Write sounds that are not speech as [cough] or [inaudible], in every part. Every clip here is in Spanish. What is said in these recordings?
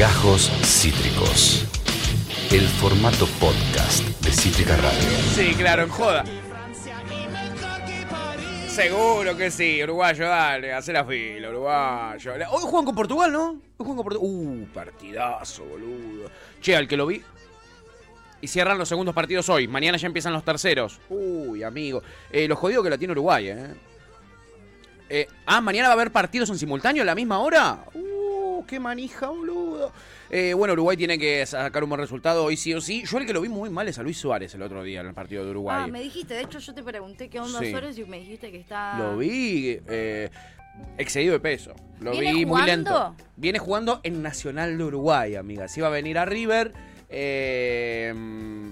Gajos Cítricos. El formato podcast de Cítrica Radio. Sí, claro, en joda. Seguro que sí, uruguayo, dale, hace la fila, uruguayo. Hoy juegan con Portugal, ¿no? Hoy juegan con Portugal. Uh, partidazo, boludo. Che, al que lo vi. Y cierran los segundos partidos hoy. Mañana ya empiezan los terceros. Uy, amigo. Eh, lo jodido que la tiene Uruguay, ¿eh? eh ah, mañana va a haber partidos en simultáneo a la misma hora. Uh, qué manija, boludo. Eh, bueno, Uruguay tiene que sacar un buen resultado hoy sí o sí. Yo el que lo vi muy mal es a Luis Suárez el otro día en el partido de Uruguay. Ah, me dijiste, de hecho yo te pregunté qué onda Suárez y me dijiste que está... Lo vi eh, excedido de peso. Lo vi muy lento. Viene jugando en Nacional de Uruguay, amiga. Si iba a venir a River eh,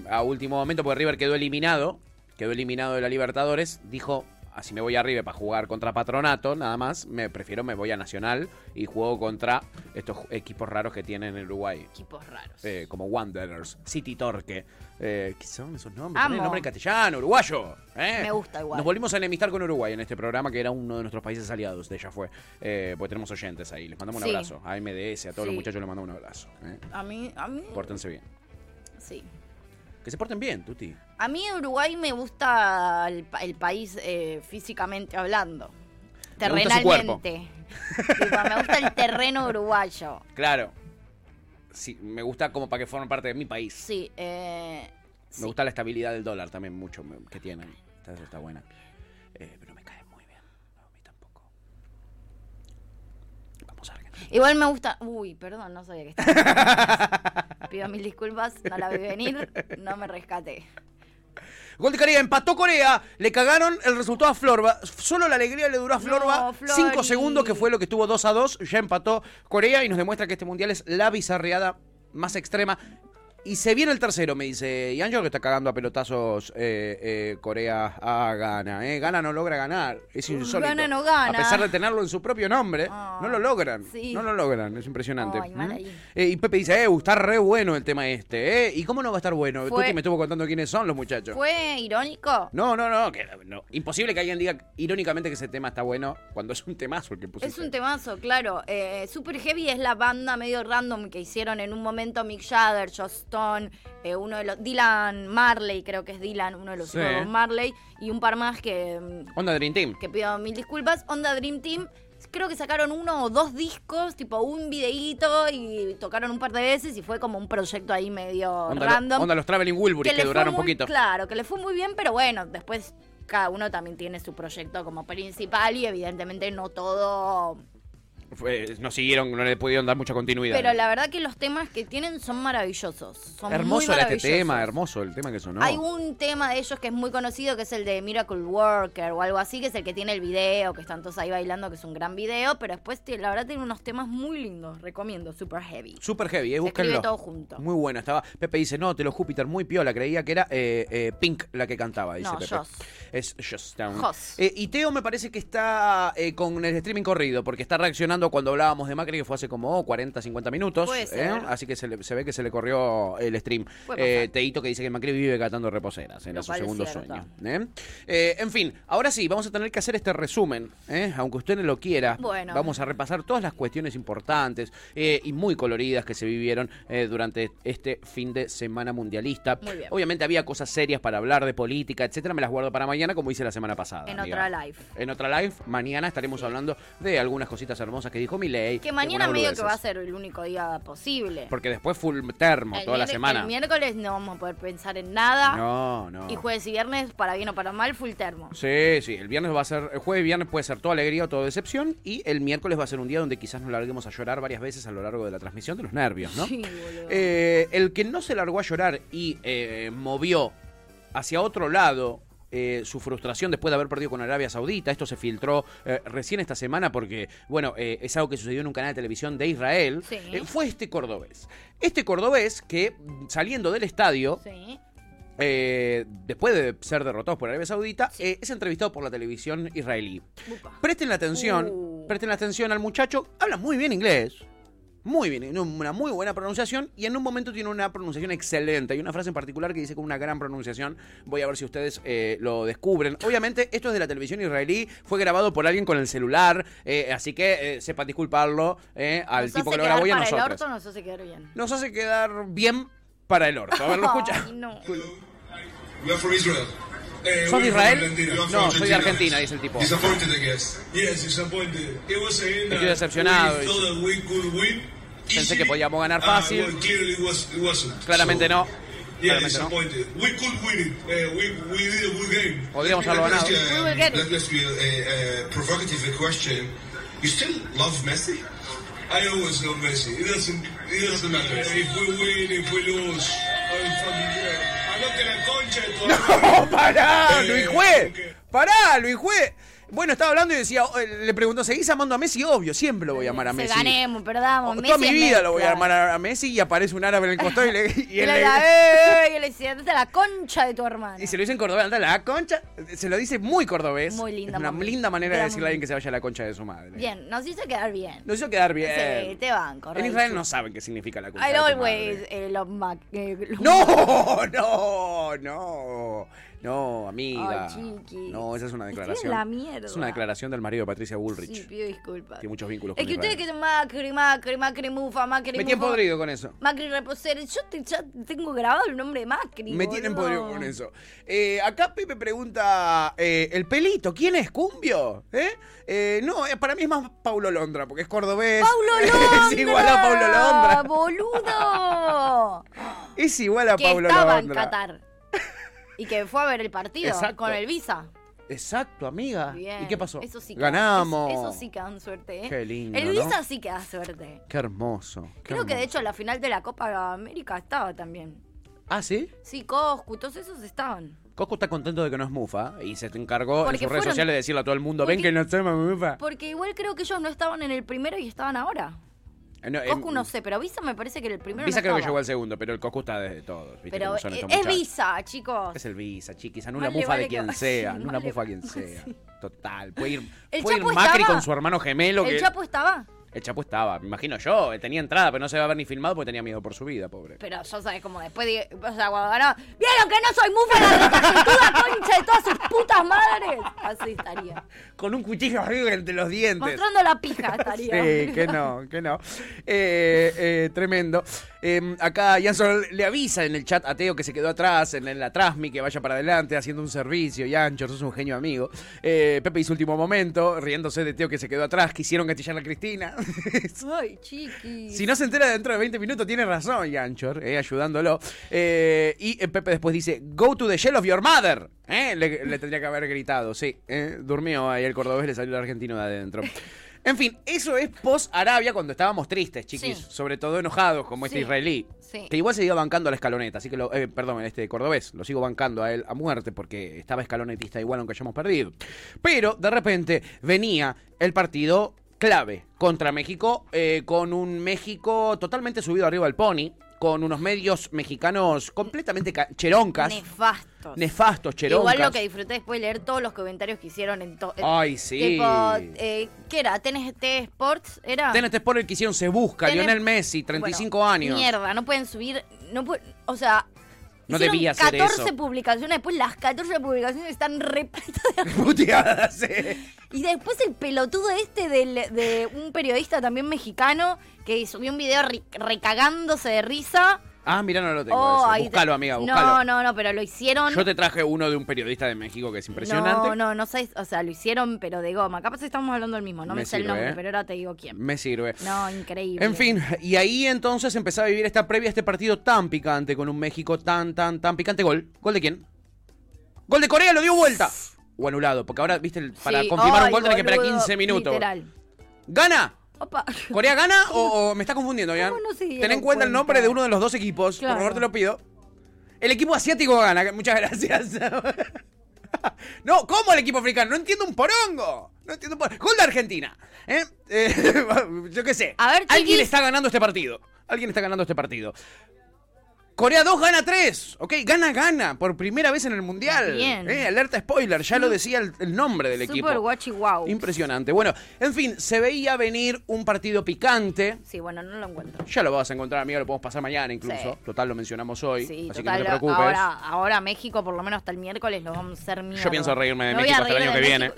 a último momento, porque River quedó eliminado. Quedó eliminado de la Libertadores. Dijo, así me voy a River para jugar contra Patronato, nada más, me prefiero me voy a Nacional y juego contra estos equipos raros que tienen en Uruguay. Equipos raros. Eh, como Wanderers, City Torque. Eh, ¿Qué son esos nombres? Amo. nombre en castellano, uruguayo. Eh. Me gusta igual. Nos volvimos a enemistar con Uruguay en este programa, que era uno de nuestros países aliados, de ella fue. Porque tenemos oyentes ahí. Les mandamos un abrazo. A MDS, a todos los muchachos les mandamos un abrazo. A mí, a mí. Pórtense bien. Sí. Que se porten bien, Tuti. A mí Uruguay me gusta el, país eh, físicamente hablando. Terrenalmente. me gusta el terreno uruguayo. Claro. Sí, me gusta como para que formen parte de mi país. Sí, eh, Me gusta la estabilidad del dólar también mucho que tienen. Está buena. Eh, pero me cae muy bien. a mí tampoco. Vamos a ver. Igual me gusta. Uy, perdón, no sabía que estaba. [laughs] Pido mil disculpas, no la vi venir, no me rescaté. Gol de Corea, empató Corea, le cagaron el resultado a Florba. Solo la alegría le duró a Florba 5 segundos, que fue lo que estuvo 2 a 2. Ya empató Corea y nos demuestra que este mundial es la bizarreada más extrema. Y se viene el tercero, me dice. Y Ángel que está cagando a pelotazos eh, eh, Corea a Gana. Eh. Gana no logra ganar. Es insólito. Gana no gana. A pesar de tenerlo en su propio nombre, no lo logran. No lo logran. Es impresionante. ¿Mm? Eh, y Pepe dice, eh, está re bueno el tema este. ¿eh? ¿Y cómo no va a estar bueno? Tú me estuvo contando quiénes son los muchachos. ¿Fue irónico? No, no, no, Imposible que alguien diga irónicamente que ese tema está bueno cuando es un temazo el que Es un temazo, claro. Super Heavy es la banda medio random que hicieron en un momento Mick Jagger, Just eh, uno de los. Dylan Marley, creo que es Dylan, uno de los sí. Marley, y un par más que. Mm, Onda Dream Team. Que pido mil disculpas. Onda Dream Team. Creo que sacaron uno o dos discos, tipo un videíto y tocaron un par de veces y fue como un proyecto ahí medio random. onda los Traveling Wilburys que, duraron un poquito. Claro, que le fue muy bien, pero bueno, después cada uno también tiene su proyecto como principal y evidentemente no todo no siguieron, no le pudieron dar mucha continuidad. Pero la verdad que los temas que tienen son maravillosos. Son hermoso era este tema, hermoso el tema que sonó. Hay un tema de ellos que es muy conocido, que es el de Miracle Worker o algo así, que es el que tiene el video, que están todos ahí bailando, que es un gran video, pero después la verdad tiene unos temas muy lindos, recomiendo, Super Heavy. Super Heavy, eh, búsquenlo. todo junto. Muy bueno, estaba. Pepe dice, no, te lo Júpiter, muy piola, creía que era eh, eh, Pink la que cantaba, dice no, Pepe. Joss. Es Joss eh, y Teo me parece que está con el streaming corrido, porque está reaccionando cuando hablábamos de Macri, que fue hace como 40, 50 minutos. ¿eh? Así que se, ve que se le corrió el stream. Eh, Teito que dice que Macri vive catando reposeras en su segundo sueño. ¿eh? en fin, ahora sí, vamos a tener que hacer este resumen. Aunque usted no lo quiera, vamos a repasar todas las cuestiones importantes y muy coloridas que se vivieron durante este fin de semana mundialista. Obviamente había cosas serias para hablar de política, etcétera. Me las guardo para mañana, como hice la semana pasada. En otra live. En otra live, mañana estaremos hablando de algunas cositas hermosas que dijo Milei mañana medio que va a ser el único día posible. Porque después full termo toda la semana. El miércoles no vamos a poder pensar en nada. No, no. Y jueves y viernes, para bien o para mal, full termo. Sí, sí. El viernes va a ser. El jueves y viernes puede ser toda alegría o toda decepción. Y el miércoles va a ser un día donde quizás nos larguemos a llorar varias veces a lo largo de la transmisión de los nervios, ¿no? Sí, boludo. Eh, el que no se largó a llorar y eh, movió hacia otro lado eh, su frustración después de haber perdido con Arabia Saudita. Esto se filtró eh, recién esta semana porque, bueno, eh, es algo que sucedió en un canal de televisión de Israel. fue este cordobés. Este cordobés que saliendo del estadio... después de ser derrotado por Arabia Saudita, es entrevistado por la televisión israelí. Presten la atención, uh. presten la atención al muchacho, habla muy bien inglés, muy bien, una muy buena pronunciación y en un momento tiene una pronunciación excelente. Hay una frase en particular que dice con una gran pronunciación. Voy a ver si ustedes eh, lo descubren. Obviamente, esto es de la televisión israelí, fue grabado por alguien con el celular, eh, así que eh, sepan disculparlo al tipo que lo grabó y a nosotros. El orto nos hace quedar bien. Nos hace quedar bien para el orto. A ver, lo escucha. no. Eh, ¿Sos de Israel? No, soy de Argentina, dice el tipo. Estoy decepcionado. Pensé que podíamos ganar ah, fácil. Claramente no. Claramente no. Podríamos haberlo ganado. You still love Messi? I always love Messi. It doesn't, it doesn't matter. If we win, if we lose, I'm fucking [laughs] No, pará, Luis Juez. Pará, Luis Juez. Bueno, estaba hablando y decía, eh, le preguntó, ¿seguís amando a Messi? Obvio, siempre lo voy a amar a Messi. Se ganemos, perdamos. Toda mi vida lo voy a amar a Messi y aparece un árabe en el costado y le. Y, [laughs] él le, eh, y le dice, anda la concha de tu hermano. Y se lo dice en cordobés, anda la concha. Se lo dice muy cordobés. Muy linda. Es una linda manera de decirle a alguien que se vaya a la concha de su madre. Bien, nos hizo quedar bien. Nos hizo quedar bien. Sí, te banco. En Israel no saben qué significa la concha I de always eh, love eh, [laughs] No, no, no. No, amiga. No, esa es una declaración. la mierda. Es una declaración del marido de Patricia Bullrich. Sí, pido disculpas. Tiene muchos vínculos Es que ustedes que Macri, Macri, Macri Mufa, Macri Me tienen podrido con eso. Macri Reposer. Yo ya tengo grabado el nombre de Macri. Me tienen podrido con eso. Eh, acá Pepe pregunta: eh, ¿el pelito quién es? ¿Cumbio? ¿Eh? eh no, eh, para mí es más Paulo Londra, porque es cordobés. ¡Paulo [laughs] Londra! es igual a Paulo Londra. ¡Boludo! [laughs] es igual a que Paulo estaba En Qatar. [laughs] Y que fue a ver el partido con el Visa. Exacto, amiga. ¿Y qué pasó? Eso sí Ganamos. Eso, sí que dan suerte, ¿eh? Qué lindo. El Visa sí que da suerte. Qué hermoso. Creo que de hecho la final de la Copa América estaba también. ¿Ah, sí? Sí, Coscu, todos esos estaban. Coscu está contento de que no es Mufa y se te encargó en sus redes sociales de decirle a todo el mundo, ven que no somos Mufa. Porque igual creo que ellos no estaban en el primero y estaban ahora. Eh, no, Coscu no sé, pero Visa me parece que el primero Visa creo que llegó al segundo, pero el Coscu está desde todo. Pero es, Visa, chicos. Es el Visa, chiquis. En una mufa de quien sea. [laughs] En una mufa de quien sea. Total. Puede ir, puede ir Macri con su hermano gemelo. ¿El Chapo estaba? El Chapo estaba, me imagino yo, tenía entrada, pero no se va a ver ni filmado porque tenía miedo por su vida, pobre. Pero yo sabes como después de, o sea, cuando ganó, ¿vieron que no soy mufa la toda concha de todas sus putas madres? Así estaría. Con un cuchillo arriba entre los dientes. Mostrando la pija estaría. Sí, que no, que no. Eh, eh, tremendo. Eh, acá Jansson le avisa en el chat a Teo que se quedó atrás, en la Trasmi, que vaya para adelante haciendo un servicio. Y Ancho, sos un genio amigo. Eh, Pepe hizo último momento, riéndose de Teo que se quedó atrás. Quisieron gatillar a Cristina. [laughs] Ay, chiqui. Si no se entera dentro de 20 minutos, tiene razón, Yanchor, eh, ayudándolo. Eh, y Pepe después dice: Go to the shell of your mother. Eh, le, tendría que haber gritado, sí. durmió ahí el cordobés, le salió el argentino de adentro. En fin, eso es post-Arabia cuando estábamos tristes, chiquis. Sobre todo enojados, como este israelí. Que igual se iba bancando a la escaloneta. Así que, lo, perdón, este cordobés, lo sigo bancando a él a muerte porque estaba escalonetista igual aunque hayamos perdido. Pero de repente venía el partido clave contra México, eh, con un México totalmente subido arriba al pony, con unos medios mexicanos completamente cheroncas. Nefastos. Nefastos, cheroncas. Igual lo que disfruté después de leer todos los comentarios que hicieron en todo. Ay, sí. Tipo, eh, ¿qué era? ¿TNT Sports? ¿Era? TNT Sports el que hicieron se busca, Lionel Messi, 35 años. Mierda, no pueden subir, no o sea, no debía ser 14 publicaciones, después las 14 publicaciones están repletas de [laughs] Puteadas, Y después el pelotudo este de un periodista también mexicano que subió un video recagándose de risa Ah, mira, no lo tengo. Oh, búscalo, amiga, búscalo. No, no, no, pero lo hicieron. Yo te traje uno de un periodista de México que es impresionante. No, no, no sé, o sea, lo hicieron, pero de goma. Capaz estamos hablando del mismo, no me, sé el nombre, ¿eh? pero ahora te digo quién. Me sirve. No, increíble. En fin, y ahí entonces empezaba a vivir esta previa a este partido tan picante con un México tan, tan, tan picante. Gol. ¿Gol de quién? Gol de Corea, lo dio vuelta. O anulado, porque ahora, viste, para confirmar un gol tenés que esperar 15 minutos. Literal. ¿Gana? ¿Corea gana [laughs] o, me está confundiendo, ya? Ten en cuenta el nombre de uno de los dos equipos, por favor te lo pido. El equipo asiático gana, [laughs] muchas gracias. [laughs] no, ¿cómo el equipo africano? No entiendo un porongo. No entiendo un porongo. Gol de Argentina. ¿eh? Eh, yo qué sé. A ver, Alguien está ganando este partido. Alguien está ganando este partido. Corea 2 gana 3, ¿ok? Gana, gana, por primera vez en el Mundial. Bien. Eh, alerta spoiler, ya lo decía el, nombre del equipo. Super guachi wow. Impresionante. Bueno, en fin, se veía venir un partido picante. Sí, bueno, no lo encuentro. Ya lo vas a encontrar, amigo, lo podemos pasar mañana incluso. Total, lo mencionamos hoy, sí, así que no te preocupes. Ahora, ahora México, por lo menos hasta el miércoles, lo vamos a hacer mierda. Yo pienso reírme de México hasta el año que viene.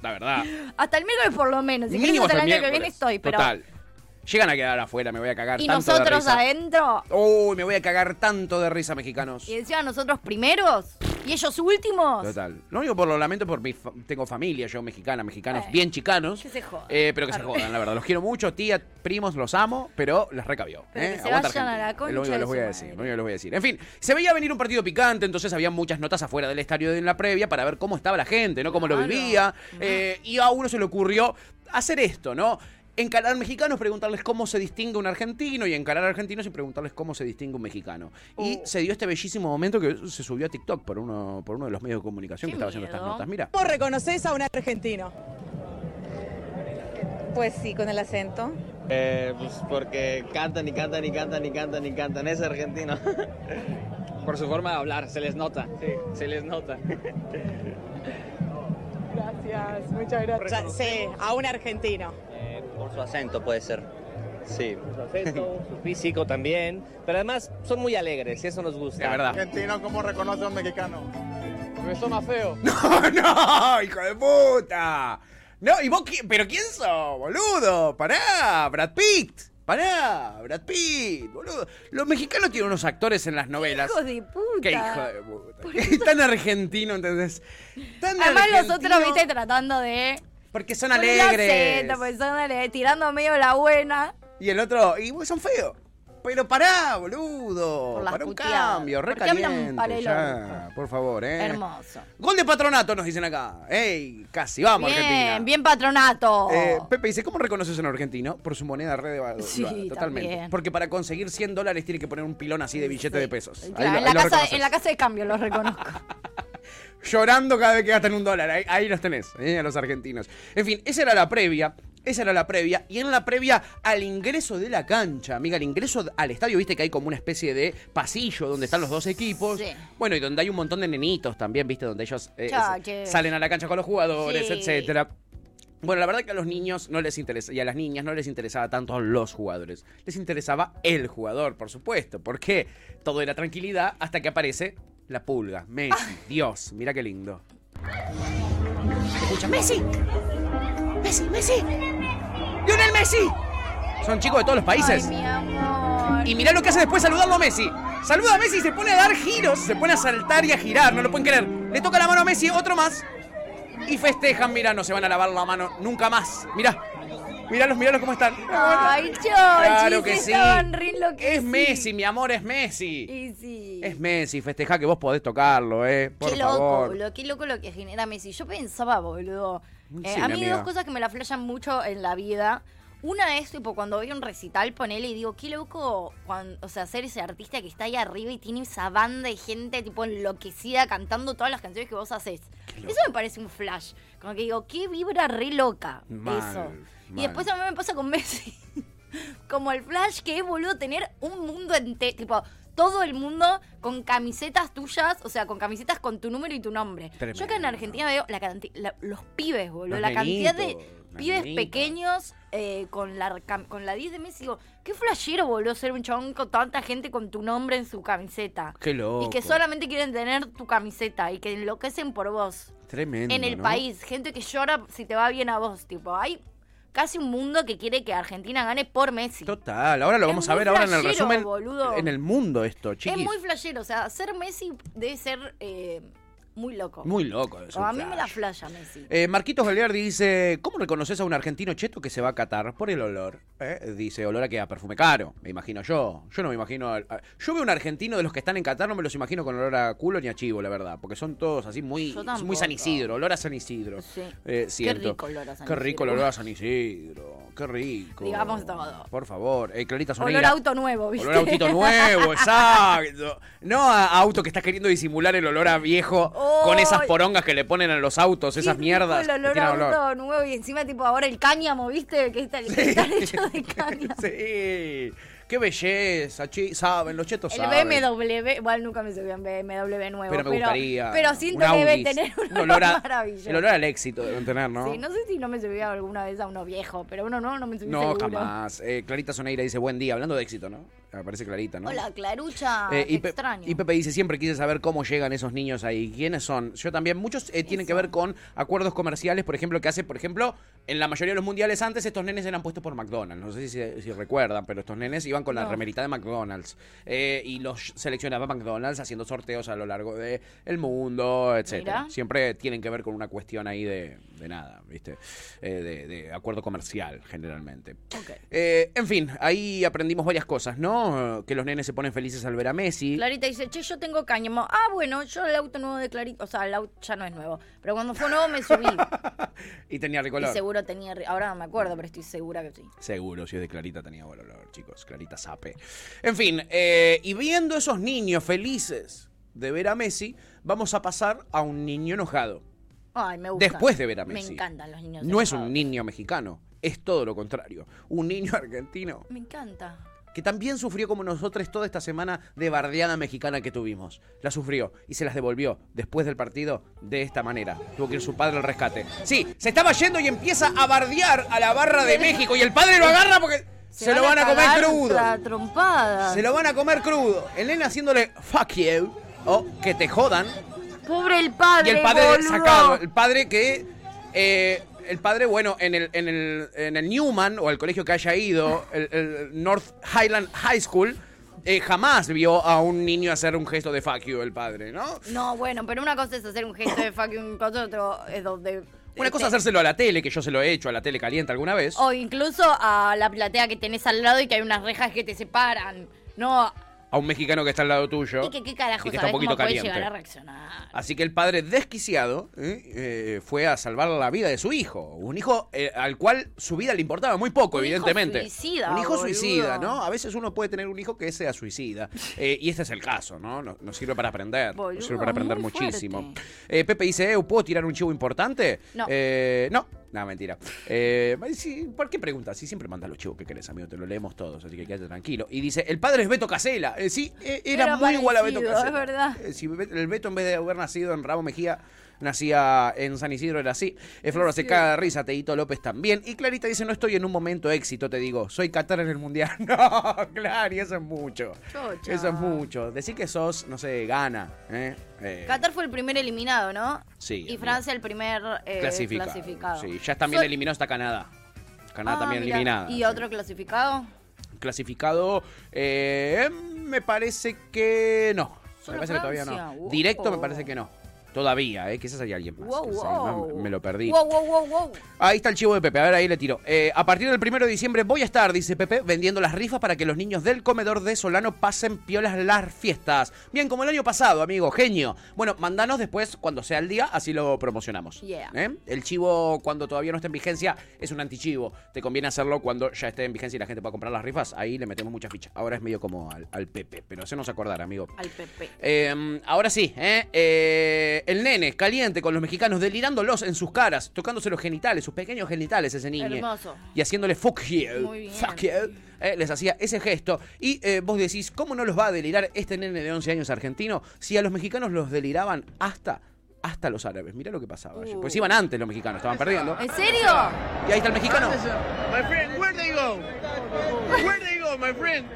La verdad. [laughs] Hasta el miércoles por lo menos. Si Mínimo hasta el año que viene estoy, pero... Total. Llegan a quedar afuera, me voy a cagar ¿Y tanto nosotros de risa. adentro? Uy, me voy a cagar tanto de risa, mexicanos. Y encima nosotros primeros y ellos últimos. Total. Lo único por lo lamento por mi tengo familia, yo mexicana, mexicanos bien chicanos. Que se jodan. Eh, pero que se jodan, la verdad. Los quiero mucho, tía, primos, los amo, pero les recabió. Pero eh. que se vayan a la concha lo único que les voy a decir, lo único que les voy a decir. En fin, se veía venir un partido picante, entonces había muchas notas afuera del estadio en la previa para ver cómo estaba la gente, ¿no? Cómo lo vivía. Eh, y a uno se le ocurrió hacer esto, ¿no? Encarar mexicanos, preguntarles cómo se distingue un argentino y encarar argentinos y preguntarles cómo se distingue un mexicano. Y oh. se dio este bellísimo momento que se subió a TikTok por uno, por uno de los medios de comunicación que estaba haciendo estas notas. Mira. ¿Cómo reconoces a un argentino? Pues sí, con el acento. Eh, pues porque cantan y cantan y cantan y cantan y cantan. Es argentino. Por su forma de hablar, se les nota. Sí, se les nota. [laughs] Gracias, muchas gracias. Sí, a un argentino. Por su acento puede ser. Sí. Su acento, su físico también. Pero además son muy alegres y eso nos gusta. De verdad. Argentino, ¿cómo reconoce a un mexicano? Me suena feo. [laughs] No, no, hijo de puta. No, ¿y vos quién? ¿Pero quién sos, boludo? Pará, Brad Pitt. Pará, Brad Pitt, boludo. Los mexicanos tienen unos actores en las novelas. Hijo de puta. Qué hijo de puta. [laughs] Tan argentino, ¿entendés? Tan Además, argentino. nosotros, viste, tratando de porque son alegres. porque son alegres, tirando medio la buena. Y el otro, y son feos. Pero pará, boludo. para un cambio, recaliente. Ya, por favor, eh. Hermoso. Gol de patronato, nos dicen acá. Ey, casi, vamos, bien, Argentina. Bien, patronato. Eh, Pepe dice, ¿cómo reconoces a un argentino? Por su moneda red de valor. Sí, totalmente. Porque para conseguir 100 dólares tiene que poner un pilón así de billete de pesos. en, la casa, en la casa de cambio lo reconozco. [laughs] llorando cada vez que gastan un dólar. Ahí, los tenés, ¿eh? a los argentinos. En fin, esa era la previa. Esa era la previa. Y en la previa al ingreso de la cancha, amiga, al ingreso al estadio, viste que hay como una especie de pasillo donde están los dos equipos. Bueno, y donde hay un montón de nenitos también, viste, donde ellos eh, salen a la cancha con los jugadores, etcétera. Bueno, la verdad que a los niños no les interesa, y a las niñas no les interesaba tanto los jugadores. Les interesaba el jugador, por supuesto. porque Todo era tranquilidad hasta que aparece la pulga, Messi. Ah. Dios, mira qué lindo. Escucha, Messi. Messi, Messi. Lionel Messi. Son chicos de todos los países. Ay, mi amor. Y mirá lo que hace después saludando a Messi. Saluda a Messi y se pone a dar giros, se pone a saltar y a girar, no lo pueden creer. Le toca la mano a Messi, otro más. Y festejan, mira, no se van a lavar la mano nunca más. Mirá. Míralos, míralos cómo están. Ay, [laughs] Chochi, claro que sí. es Messi, mi amor, es Messi. Y sí. Es Messi, festeja que vos podés tocarlo, eh. Por qué loco, boludo, qué loco lo que genera Messi. Yo pensaba, boludo. Eh, a mí hay dos cosas que me la flashan mucho en la vida. Una es, tipo, cuando veo un recital, ponele y digo, qué loco, cuando, o sea, ser ese artista que está ahí arriba y tiene esa banda de gente, tipo, enloquecida cantando todas las canciones que vos haces. Eso me parece un flash. Como que digo, qué vibra re loca eso. Y después a mí me pasa con Messi. [laughs] Como el flash que es, boludo, tener un mundo entero, tipo, todo el mundo con camisetas tuyas, o sea, con camisetas con tu número y tu nombre. Yo acá en Argentina veo la, los pibes, boludo, la cantidad de pibes pequeños eh, con, la, con la 10 de Messi. Digo, qué flashero, boludo, ser un chabón con tanta gente con tu nombre en su camiseta. Qué loco. Y que solamente quieren tener tu camiseta y que enloquecen por vos. Tremendo. En el país, gente que llora si te va bien a vos, tipo, hay casi un mundo que quiere que Argentina gane por Messi. Total, ahora lo vamos a ver ahora en el resumen. En el mundo esto, chiquis. Es muy flashero, o sea, ser Messi debe ser... Eh, muy loco. Muy loco eso. a mí me la flaya Messi. Eh, Marquitos Galeardi dice, ¿cómo reconoces a un argentino cheto que se va a catar? Por el olor. ¿eh? Dice, olor a que a perfume caro, me imagino yo. Yo no me imagino... yo veo un argentino de los que están en Qatar, no me los imagino con olor a culo ni a chivo, la verdad. Porque son todos así muy, muy San Isidro, olor a San Isidro. Sí. Eh, Qué rico olor a San Isidro. Qué rico olor a San Isidro. Qué rico. Digamos todo. Por favor. Eh, Clarita Olor a auto nuevo, ¿viste? Olor a autito nuevo, exacto. No a auto que estás queriendo disimular el olor a viejo con esas porongas que le ponen a los autos, esas mierdas. El olor a auto nuevo y encima tipo ahora el cáñamo, ¿viste? Que está, el, sí. hecho de [laughs] cáñamo. sí. Qué belleza, chi, saben, los chetos el saben. BMW, igual nunca me subí en BMW nuevo. Pero me gustaría. Pero siento que debe tener un olor maravilloso. El olor al éxito deben tener, ¿no? Sí, no sé si no me subí alguna vez a uno viejo, pero uno no, no me subí No, jamás. Eh, Clarita Soneira dice, buen día, hablando de éxito, ¿no? Me parece clarita, ¿no? Hola, Clarucha, eh, y extraño. Y Pepe dice, siempre quise saber cómo llegan esos niños ahí. ¿Quiénes son? Yo también, muchos eh, tienen que ver con acuerdos comerciales, por ejemplo, que hace, por ejemplo, en la mayoría de los mundiales antes estos nenes eran puestos por McDonald's. No sé si, recuerdan, pero estos nenes iban con la remerita de McDonald's. Eh, y los seleccionaba McDonald's haciendo sorteos a lo largo del el mundo, etcétera. Siempre tienen que ver con una cuestión ahí de, nada, ¿viste? de, de, acuerdo comercial, generalmente. en fin, ahí aprendimos varias cosas, ¿no? Que los nenes se ponen felices al ver a Messi. Clarita dice, che, yo tengo cáñamo. Ah, bueno, yo el auto nuevo de Clarita, o sea, el auto ya no es nuevo, pero cuando fue nuevo me subí. [laughs] y tenía recolor. Y seguro tenía, ahora no me acuerdo, pero estoy segura que sí. Seguro, si es de Clarita tenía buen olor, chicos, Clarita Sape. En fin, eh, y viendo esos niños felices de ver a Messi, vamos a pasar a un niño enojado. Ay, me gusta. Después de ver a Messi. Me encantan los niños No es un niño mexicano, es todo lo contrario. Un niño [laughs] argentino. Me encanta que también sufrió como nosotros toda esta semana de bardeada mexicana que tuvimos. La sufrió y se las devolvió después del partido de esta manera. Tuvo que ir su padre al rescate. Sí, se estaba yendo y empieza a bardear a la barra de México y el padre lo agarra porque se, lo van a, comer crudo. Se lo van a comer crudo. El nene haciéndole fuck you o que te jodan. Pobre el padre. Y el padre sacado. El padre que eh, el padre, bueno, en el, en el, en el Newman o el colegio que haya ido, el, North Highland High School, eh, jamás vio a un niño hacer un gesto de fuck you, el padre, ¿no? No, bueno, pero una cosa es hacer un gesto de fuck you, otro es donde... Una cosa es este hacérselo a la tele, que yo se lo he hecho a la tele caliente alguna vez. O incluso a la platea que tenés al lado y que hay unas rejas que te separan. No, a un mexicano que está al lado tuyo. Y que qué carajo está un poquito caliente. llegar a reaccionar. Así que el padre desquiciado ¿eh? Eh, fue a salvar la vida de su hijo. Un hijo eh, al cual su vida le importaba muy poco, evidentemente. Hijo suicida, un hijo suicida, ¿no? A veces uno puede tener un hijo que sea suicida. y este es el caso, ¿no? Nos, sirve para aprender. nos sirve para aprender muchísimo. Pepe dice, ¿puedo tirar un chivo importante? No. no. No, mentira. Eh, ¿Por qué preguntas? Si siempre manda los chivos que querés, amigo, te lo leemos todos, así que quédate tranquilo. Y dice, el padre es Beto Casela. Eh, sí, eh, era, muy igual a Beto Casela. Es verdad. si el Beto en vez de haber nacido en Rabo Mejía nacía en San Isidro, era así. Flora se caga de risa, Teito López también. Y Clarita dice, no estoy en un momento éxito, te digo, soy Qatar en el Mundial. [laughs] No, Clary, eso es mucho. Eso es mucho. Decir que sos, no sé, gana. ¿eh? Eh, Qatar fue el primer eliminado, ¿no? Sí. Y Francia el primer eh, clasificado. Sí, ya también eliminó hasta Canadá. Canadá ah, también eliminada. ¿Y otro clasificado? Clasificado, me parece que no. Me parece que todavía no. Directo me parece que no. Todavía, ¿eh? Quizás hay alguien más. me lo perdí. ahí está el chivo de Pepe. A ver, ahí le tiro. Eh, a partir del primero de diciembre voy a estar, dice Pepe, vendiendo las rifas para que los niños del comedor de Solano pasen piolas las fiestas. Bien, como el año pasado, amigo. Genio. Bueno, mandanos después cuando sea el día, así lo promocionamos. ¿Eh? El chivo, cuando todavía no está en vigencia, es un antichivo. Te conviene hacerlo cuando ya esté en vigencia y la gente pueda comprar las rifas. Ahí le metemos mucha ficha. Ahora es medio como al, Pepe, pero se nos acordar, amigo. Al Pepe. Em, ahora sí, ¿eh? eh el nene caliente con los mexicanos, delirándolos en sus caras, tocándose los genitales, sus pequeños genitales, ese niño. Hermoso. Y haciéndole fuck you. Fuck you. Eh, les hacía ese gesto. Y eh, vos decís, ¿cómo no los va a delirar este nene de 11 años argentino si a los mexicanos los deliraban hasta hasta los árabes. Mirá lo que pasaba. Uh. Pues iban antes los mexicanos, estaban perdiendo. ¿En serio? Y ahí está el mexicano. My friend, where they go? Where they go, my friend?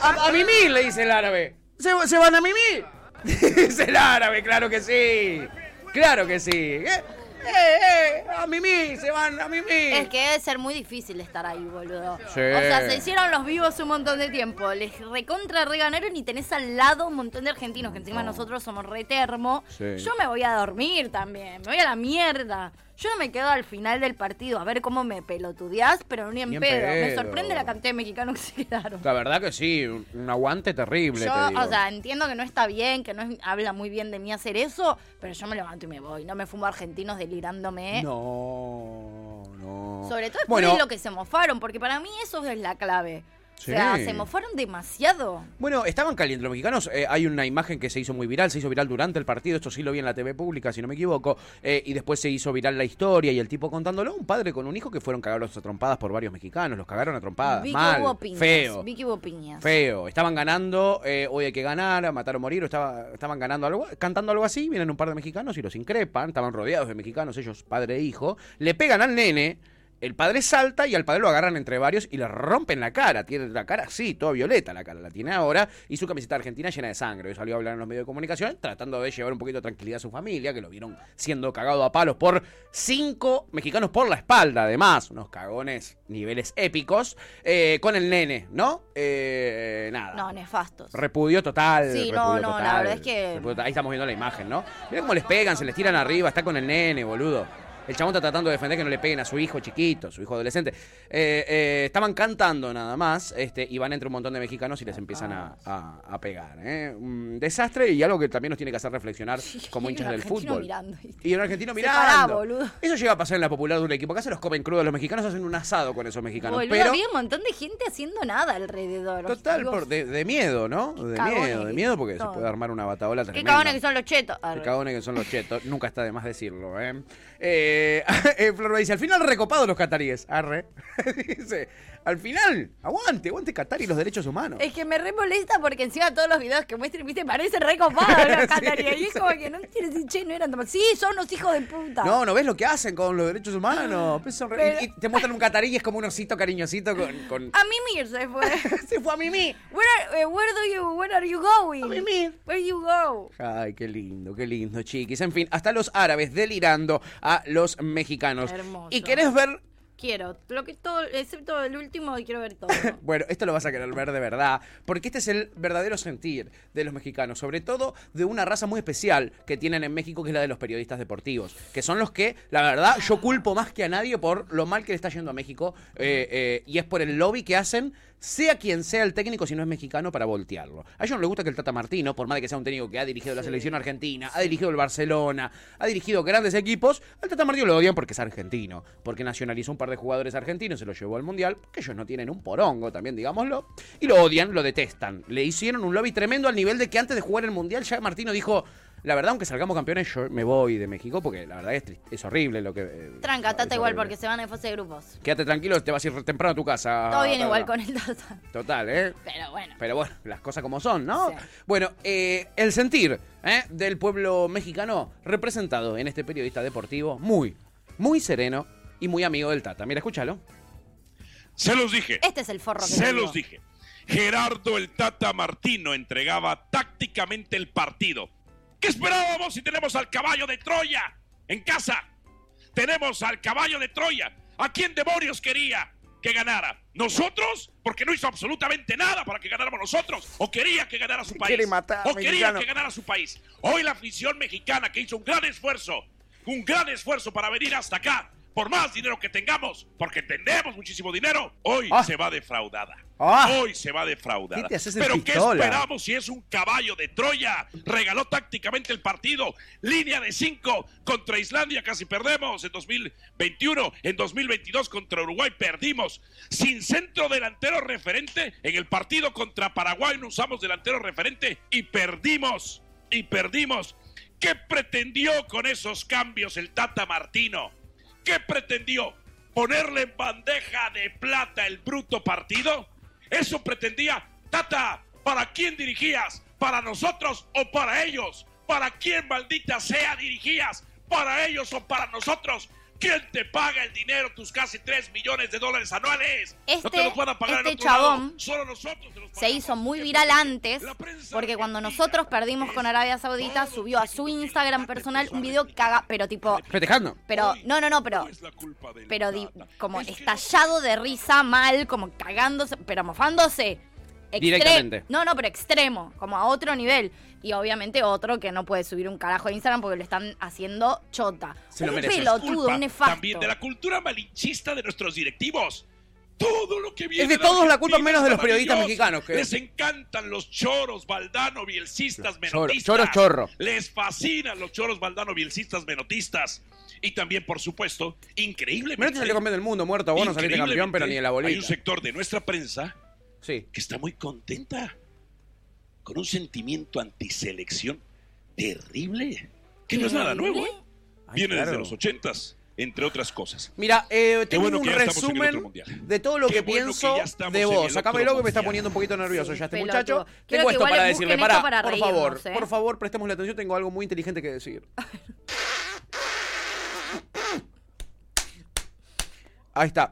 A, mimir, le dice el árabe. Se, se van a mimir. [laughs] dice el árabe, claro que sí. Claro que sí. ¿Eh? ¡Eh, eh! ¡A mimí! ¡Se van a mimí! Es que debe ser muy difícil estar ahí, boludo. Sí. O sea, se hicieron los vivos un montón de tiempo. Les recontra reganaron y tenés al lado un montón de argentinos que encima nosotros somos re termo. Yo me voy a dormir también. Me voy a la mierda. Yo no me quedo al final del partido a ver cómo me pelotudeás, pero ni en, pedo. Me sorprende la cantidad de mexicanos que se quedaron. La verdad que sí, un aguante terrible. Yo, o sea, entiendo que no está bien, que no habla muy bien de mí hacer eso, pero yo me levanto y me voy. No me fumo argentinos delirándome. No, no. Sobre todo después de lo que se mofaron, porque para mí eso es la clave. O sea, se mofaron demasiado. Bueno, estaban calientes los mexicanos. Eh, hay una imagen que se hizo muy viral, se hizo viral durante el partido. Esto sí lo vi en la TV pública, si no me equivoco. Eh, y después se hizo viral la historia y el tipo contándolo. Un padre con un hijo que fueron cagados a trompadas por varios mexicanos. Los cagaron a trompadas. Mal, feo. Feo. Estaban ganando, eh, hoy hay que ganar, matar o morir. O estaba, estaban ganando algo, cantando algo así. Vienen un par de mexicanos y los increpan. Estaban rodeados de mexicanos, ellos, padre e hijo. Le pegan al nene el padre salta y al padre lo agarran entre varios y le rompen la cara. Tiene la cara así, toda violeta la cara, la tiene ahora. Y su camiseta argentina llena de sangre. Hoy salió a hablar en los medios de comunicación tratando de llevar un poquito de tranquilidad a su familia, que lo vieron siendo cagado a palos por cinco mexicanos por la espalda, además. Unos cagones, niveles épicos. Eh, con el nene, ¿no? Eh, nada. No, nefastos. Repudio total. Sí, no, no, la verdad es que. Ahí estamos viendo la imagen, ¿no? Mira cómo les pegan, se les tiran arriba, está con el nene, boludo. El chabón está tratando de defender que no le peguen a su hijo chiquito, su hijo adolescente. Eh, eh, estaban cantando nada más este, y van entre un montón de mexicanos y les empiezan a, pegar. ¿eh? Un desastre y algo que también nos tiene que hacer reflexionar como hinchas del fútbol. Mirando, y un argentino mirando. Eso llega a pasar en la popular de un equipo. Acá se los comen crudos. Los mexicanos hacen un asado con esos mexicanos. pero había un montón de gente haciendo nada alrededor. Total, de, miedo, ¿¿no? De miedo, de miedo porque se puede armar una bataola tremenda. Qué cagones que son los chetos. Qué cagones que son los chetos. Nunca está de más decirlo, ¿eh? Eh, [laughs] eh, Flor dice, al final recopado los cataríes. Arre. [laughs] dice, al final, aguante, aguante Qatar y los derechos humanos. Es que me re molesta porque encima todos los videos que muestren, viste, parecen recopados los [laughs] cataríes. Y es como que no tienes che, no eran Sí, son los hijos de puta. No, ¿no ves lo que hacen con los derechos humanos? Pues y, te muestran un catarí y es como un osito cariñosito con... con... A mimir se fue. [laughs] se fue a mimir. Where are, eh, where do you, where are you going? A mimir. Where you go? Ay, qué lindo, qué lindo, chiquis. En fin, hasta los árabes delirando a los mexicanos. Hermoso. ¿Y querés ver Quiero, lo que todo, excepto el último, quiero ver todo. [laughs] bueno, esto lo vas a querer ver de verdad, porque este es el verdadero sentir de los mexicanos, sobre todo de una raza muy especial que tienen en México, que es la de los periodistas deportivos, que son los que, la verdad, yo culpo más que a nadie por lo mal que le está yendo a México, eh, eh, y es por el lobby que hacen sea quien sea el técnico, si no es mexicano, para voltearlo. A ellos no les gusta que el Tata Martino, por más de que sea un técnico que ha dirigido la selección argentina, ha dirigido el Barcelona, ha dirigido grandes equipos, al Tata Martino lo odian porque es argentino, porque nacionalizó un par de jugadores argentinos, se los llevó al Mundial, que ellos no tienen un porongo también, digámoslo, y lo odian, lo detestan. Le hicieron un lobby tremendo al nivel de que antes de jugar el Mundial ya Martino dijo, la verdad, aunque salgamos campeones, yo me voy de México porque la verdad es, es horrible lo que. Eh, Tranca, tata igual porque se van en fase de grupos. Quédate tranquilo, te vas a ir temprano a tu casa. Todo bien igual con el tata. Total, ¿eh? Pero bueno. Pero bueno, las cosas como son, ¿no? Bueno, eh, el sentir ¿eh? del pueblo mexicano representado en este periodista deportivo, muy, muy sereno y muy amigo del Tata. Mira, escúchalo. Se los dije. Este es el forro que Se los dije. Gerardo el Tata Martino entregaba tácticamente el partido ¿Qué esperábamos si tenemos al caballo de Troya en casa? Tenemos al caballo de Troya. ¿A quién demonios quería que ganara? ¿Nosotros? Porque no hizo absolutamente nada para que ganáramos nosotros. ¿O quería que ganara su país? ¿O quería que ganara su país? Hoy la afición mexicana que hizo un gran esfuerzo, un gran esfuerzo para venir hasta acá, por más dinero que tengamos, porque tenemos muchísimo dinero, hoy ah. se va defraudada. Ah. Hoy se va defraudada. Pero ¿qué esperamos si es un caballo de Troya? Regaló tácticamente el partido. Línea de cinco contra Islandia, casi perdemos en 2021. En 2022 contra Uruguay perdimos. Sin centro delantero referente. En el partido contra Paraguay no usamos delantero referente y perdimos. Y perdimos. ¿Qué pretendió con esos cambios el Tata Martino? ¿Qué pretendió? ¿Ponerle en bandeja de plata el bruto partido? Eso pretendía Tata. ¿Para quién dirigías? ¿Para nosotros o para ellos? ¿Para quién maldita sea dirigías? ¿Para ellos o para nosotros? ¿Quién te paga el dinero, tus casi 3 millones de dólares anuales? Este, no te los van a pagar este chabón Solo nosotros se hizo muy viral antes, porque cuando nosotros perdimos con Arabia Saudita, subió a su Instagram personal un video caga, pero tipo... Festejando. Pero, no, no, no, pero... Pero como estallado de risa, mal, como cagándose, pero mofándose. Directamente. No, no, pero extremo, como a otro nivel. Y obviamente otro que no puede subir un carajo de Instagram porque lo están haciendo chota. un pelotudo, un nefasto. También de la cultura malinchista de nuestros directivos. Todo lo que viene es de todos la culpa menos de los periodistas mexicanos. Que... Les encantan los choros, Valdano, bielcistas, menotistas. Choros, chorro. Les fascinan los choros, Valdano, bielcistas, menotistas. Y también, por supuesto, increíblemente. Menos salió campeón del mundo, muerto. Vos no saliste campeón, pero ni en la bolita. Hay un sector de nuestra prensa Sí. Que está muy contenta. Con un sentimiento antiselección terrible. Que no es nada nuevo, ¿eh? Viene desde los ochentas entre otras cosas. Mira, eh, tengo un resumen de todo lo que pienso de vos. Acá lo que me está poniendo un poquito nervioso ya este muchacho. Tengo esto para decirle, para, por favor, ¿eh? por favor, prestemos la atención, tengo algo muy inteligente que decir. [laughs] Ahí está.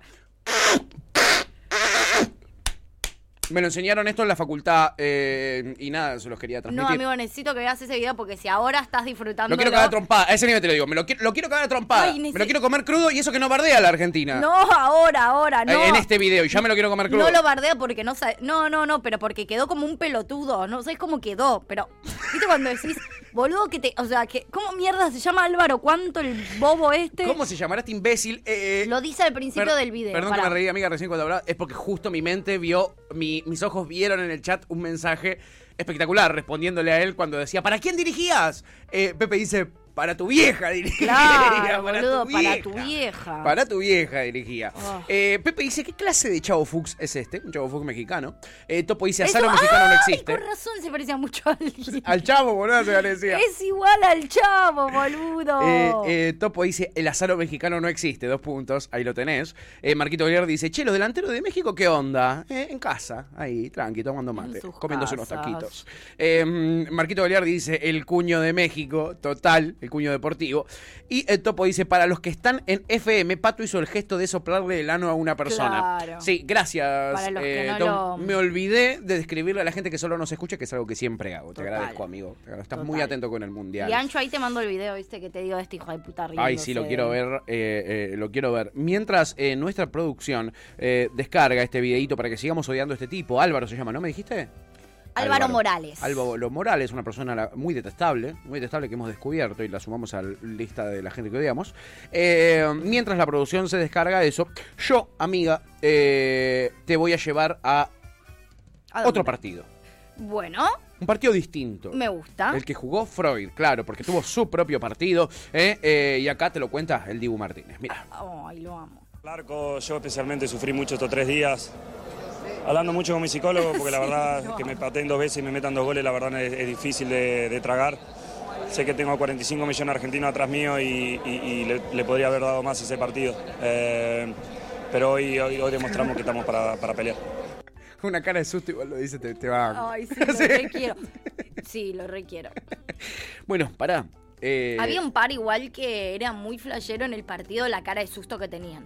Me lo enseñaron esto en la facultad eh, y nada, se los quería transmitir. No, amigo, necesito que veas ese video porque si ahora estás disfrutando. Lo quiero cagar trompada, a ese nivel te lo digo. Me lo, quiero, lo quiero cagar trompada. me lo quiero comer crudo y eso que no bardea a la Argentina. No, ahora, ahora, no. En este video, y ya me lo quiero comer crudo. No lo bardea porque no sabe. No, no, no, pero porque quedó como un pelotudo. No sabes cómo quedó. Pero, ¿viste cuando decís, boludo, que te. O sea, que. ¿Cómo mierda se llama Álvaro? ¿Cuánto el bobo este? ¿Cómo se llamará este imbécil? Eh, lo dice al principio del video. Perdón que me reí, amiga, recién cuando hablaba. Es porque justo mi mente vio. mis ojos vieron en el chat un mensaje espectacular respondiéndole a él cuando decía, ¿para quién dirigías? Eh, Pepe dice, para tu vieja dirigía. Claro, para, tu vieja. para tu vieja. Para tu vieja dirigía. Oh. Eh, Pepe dice, ¿qué clase de chavo Fuchs es este? Un chavo Fuchs mexicano. Eh, Topo dice, asado mexicano no existe. Con razón se parecía mucho al... [laughs] al chavo, boludo, se parecía. Es igual al chavo, boludo. Eh, Topo dice, el asado mexicano no existe. Dos puntos, ahí lo tenés. Marquito Goliar dice, che, los delanteros de México, ¿qué onda? en casa, ahí, tranqui, tomando mate, comiéndose unos taquitos. Marquito Goliar dice, el cuño de México, total el cuño deportivo. Y el topo dice, para los que están en FM, Pato hizo el gesto de soplarle el ano a una persona. Sí, gracias. Eh, Me olvidé de describirle a la gente que solo nos escucha, que es algo que siempre hago. Te agradezco, amigo. Estás muy atento con el mundial. Y Ancho, ahí te mando el video, viste, que te digo de este hijo de puta Ay, sí, lo quiero ver, eh, eh, lo quiero ver. Mientras nuestra producción descarga este videito para que sigamos odiando a este tipo, Álvaro se llama, ¿no me dijiste? Álvaro, Morales. Álvaro Morales, una persona muy detestable, muy detestable que hemos descubierto y la sumamos a la lista de la gente que odiamos. Eh, mientras la producción se descarga eso, yo, amiga, eh, te voy a llevar a, otro partido. Bueno. Un partido distinto. Me gusta. El que jugó Freud, claro, porque tuvo su propio partido. Eh, y acá te lo cuenta el Dibu Martínez. Mira. Ay, lo amo. Arco, yo especialmente sufrí mucho estos tres días hablando mucho con mi psicólogo, porque la [laughs] verdad que me pateen dos veces y me metan dos goles, la verdad es, difícil de, tragar. Sé que tengo 45 millones de argentinos atrás mío y, le, podría haber dado más ese partido. Eh, pero hoy, hoy, demostramos que estamos para, pelear. Una cara de susto igual lo dice, te, va... Ay, sí, [laughs] lo requiero. Sí, lo requiero. Bueno, pará. Eh, Había un par igual que era muy flashero en el partido la cara de susto que tenían.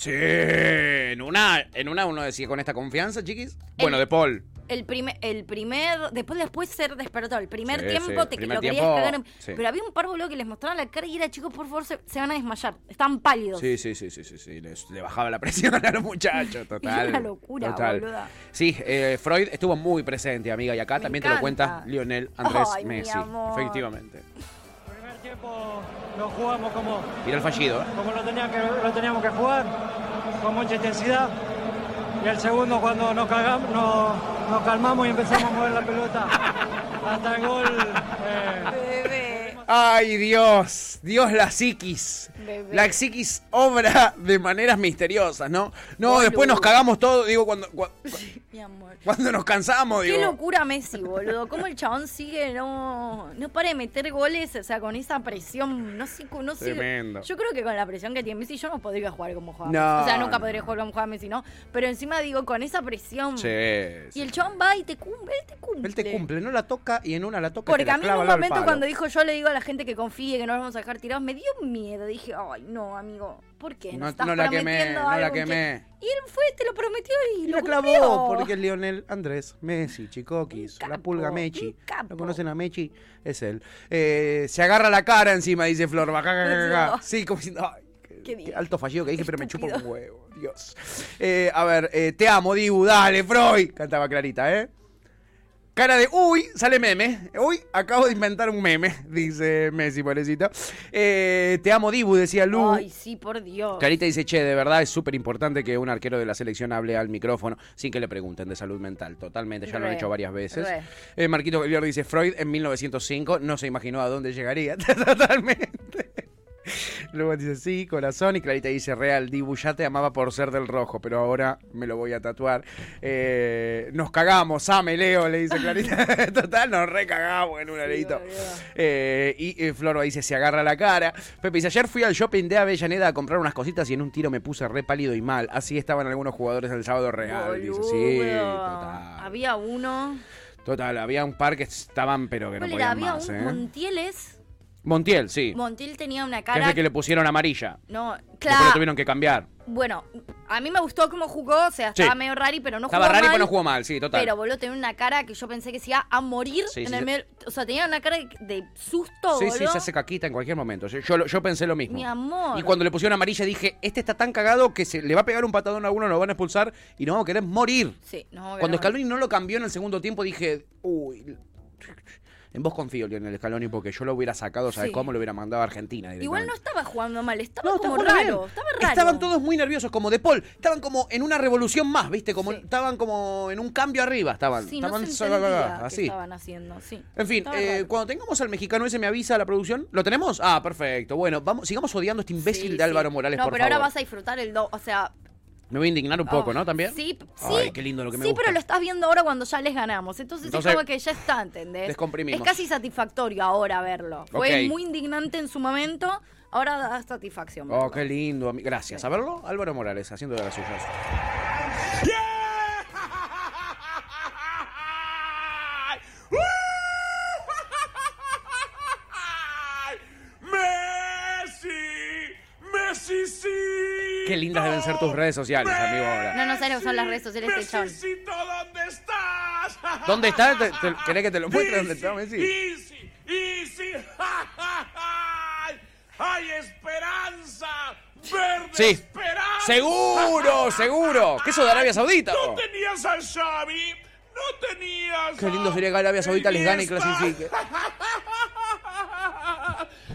Sí, en una, en una uno decía con esta confianza, chiquis. Bueno, de Paul. El primer, el primer, después después ser despertado. El primer tiempo te lo querías cagar. Pero había un par boludo que les mostraban la cara y era, chicos, por favor, se, van a desmayar. Están pálidos. Sí, sí, sí, sí, sí, sí. le bajaba la [laughs] presión a los muchachos, [laughs] total. Es una locura, total. Sí, eh, Freud estuvo muy presente, amiga, y acá también te lo cuenta Lionel Andrés Messi. Efectivamente tiempo lo jugamos como. Mira el fallido, ¿eh? Como lo, tenía que, lo teníamos que jugar, con mucha intensidad. Y el segundo, cuando nos, cagamos, nos, nos calmamos y empezamos a mover la pelota hasta el gol. Eh, Ay, Dios, Dios la psiquis. La psiquis obra de maneras misteriosas, ¿no? No, después nos cagamos todo, digo, cuando, [laughs] cuando, nos cansamos, digo. Qué locura Messi, boludo. Cómo el chabón sigue, no, no para de meter goles, o sea, con esa presión, no sé, no sé. Tremendo. Yo creo que con la presión que tiene Messi yo no podría jugar como juega no. O sea, nunca podría jugar como juega Messi, ¿no? Pero encima digo, con esa presión. Sí. Y el chabón va y te cumple, él te cumple. Él te cumple, no la toca y en una la toca. Porque a mí en un momento cuando dijo yo le digo a la gente que confíe, que no nos vamos a dejar tirados, me dio miedo. Dije, ay, no, amigo, ¿por qué? No, no la quemé, no la quemé. Y él fue, te lo prometió y, lo clavó, porque es Lionel Andrés Messi, Chicoquis, la pulga Mechi. ¿Lo conocen a Mechi? Es él. Eh, se agarra la cara encima, dice Flor. Sí, como diciendo, ay, Qué, alto fallido que dije, pero me chupo un huevo. Dios. Eh, a ver, eh, te amo, Dibu, dale, Freud. Cantaba Clarita, ¿eh? Cara de, uy, sale meme. Uy, acabo de inventar un meme, [laughs] dice Messi, pobrecito. Eh, te amo, Dibu, decía Lu. Ay, sí, por Dios. Carita dice, che, de verdad es súper importante que un arquero de la selección hable al micrófono sin que le pregunten de salud mental. Totalmente, ya lo han hecho varias veces. Eh, Marquito Belior dice, Freud en 1905 no se imaginó a dónde llegaría. [laughs] Totalmente. [laughs] Luego dice, sí, corazón. Y Clarita dice, real, Dibu, ya te amaba por ser del rojo, pero ahora me lo voy a tatuar. Eh, nos cagamos, ame, Leo, le dice Clarita. [laughs] Total, nos recagamos en un areito. Eh, y eh, Floro dice, se agarra la cara. Pepe dice, ayer fui al shopping de Avellaneda a comprar unas cositas y en un tiro me puse re pálido y mal. Así estaban algunos jugadores del sábado real. Dice, sí, total. Había uno... Total, había un par que estaban, pero que no podían había más, un ¿eh? Montieles Montiel, sí. Montiel tenía una es cara. el que le pusieron amarilla. No, Después lo claro. tuvieron que cambiar. Bueno, a mí me gustó cómo jugó, o sea, Sí. estaba medio rari, pero no Estaba jugó raro mal. pero no jugó mal, sí, total. Pero boludo, tenía una cara que yo pensé que se iba a morir Sí, en sí, el sí. medio- O sea, tenía una cara de, susto, Sí, boludo. sí, se hace caquita en cualquier momento. Yo, yo, yo pensé lo mismo. Mi amor. Y cuando le pusieron amarilla dije, este está tan cagado que se le va a pegar un patadón a uno, nos van a expulsar y nos vamos a querer morir. Sí, no, Cuando no. Scaloni no lo cambió en el segundo tiempo dije, uy, en vos confío, Lionel Scaloni, porque yo lo hubiera sacado, ¿sabes Sí. cómo? Lo hubiera mandado a Argentina. Igual no estaba jugando mal, estaba No, como raro, estaba raro. Estaban todos muy nerviosos, como De Paul. Estaban como en una revolución más, ¿viste? Como estaban como en un cambio arriba, estaban. Sí, no estaban se así. estaban haciendo, sí. En fin, eh, cuando tengamos al mexicano ese me avisa la producción. ¿Lo tenemos? Ah, perfecto. Bueno, vamos, sigamos odiando a este imbécil de Álvaro. Morales, No, por pero favor. ahora vas a disfrutar el do, o sea, Me voy a indignar un poco, Oh, ¿no? También. Sí, sí. Ay, qué lindo lo que me Sí, gusta. pero lo estás viendo ahora cuando ya les ganamos. Entonces, Entonces, es como que ya está, ¿entendés? descomprimimos. Es casi satisfactorio ahora verlo. Fue muy indignante en su momento, ahora da satisfacción. Oh, qué lindo. Gracias. A verlo, Álvaro Morales, haciendo de las suyas. ¡Messi! ¡Messi sí! Qué lindas deben ser tus redes sociales, amigo. ahora. No, no sabes lo que son las redes sociales de. ¡Messi, ¿dónde estás? ¿Dónde está? ¿Te- te- ¿Querés que te lo muestre dónde está Messi? Easy, easy. [laughs] ¡Hay esperanza! ¡Verde Sí. esperanza! ¡Seguro, [laughs] seguro! ¿Qué eso de Arabia Saudita? No tenías a Xavi, no tenías Qué lindo sería que Arabia Saudita les gane y clasifique. [laughs]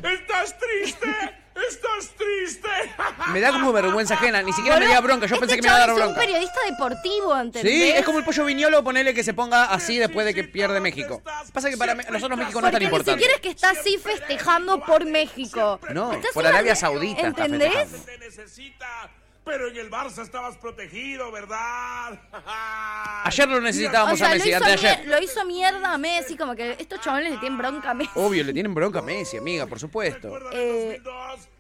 ¿Estás triste? ¿Estás triste? [laughs] Me da como vergüenza ajena. Ni siquiera me da bronca. Yo este pensé que me iba a dar chabón es bronca. un periodista deportivo, ¿entendés? Sí, es como el pollo viñolo, ponele que se ponga así después de que pierde México. Pasa que para nosotros México no es tan Porque ni importante. siquiera es que está así festejando por México. No, por Arabia Saudita está ¿Entendés? festejando. Pero en el Barça estabas protegido, ¿verdad? [laughs] Ayer lo necesitábamos O sea, a lo Messi, hizo, antes mier- ayer. lo hizo mierda a Messi, como que estos chavales le tienen bronca a Messi. Obvio, le tienen bronca a Messi, amiga, por supuesto. Eh,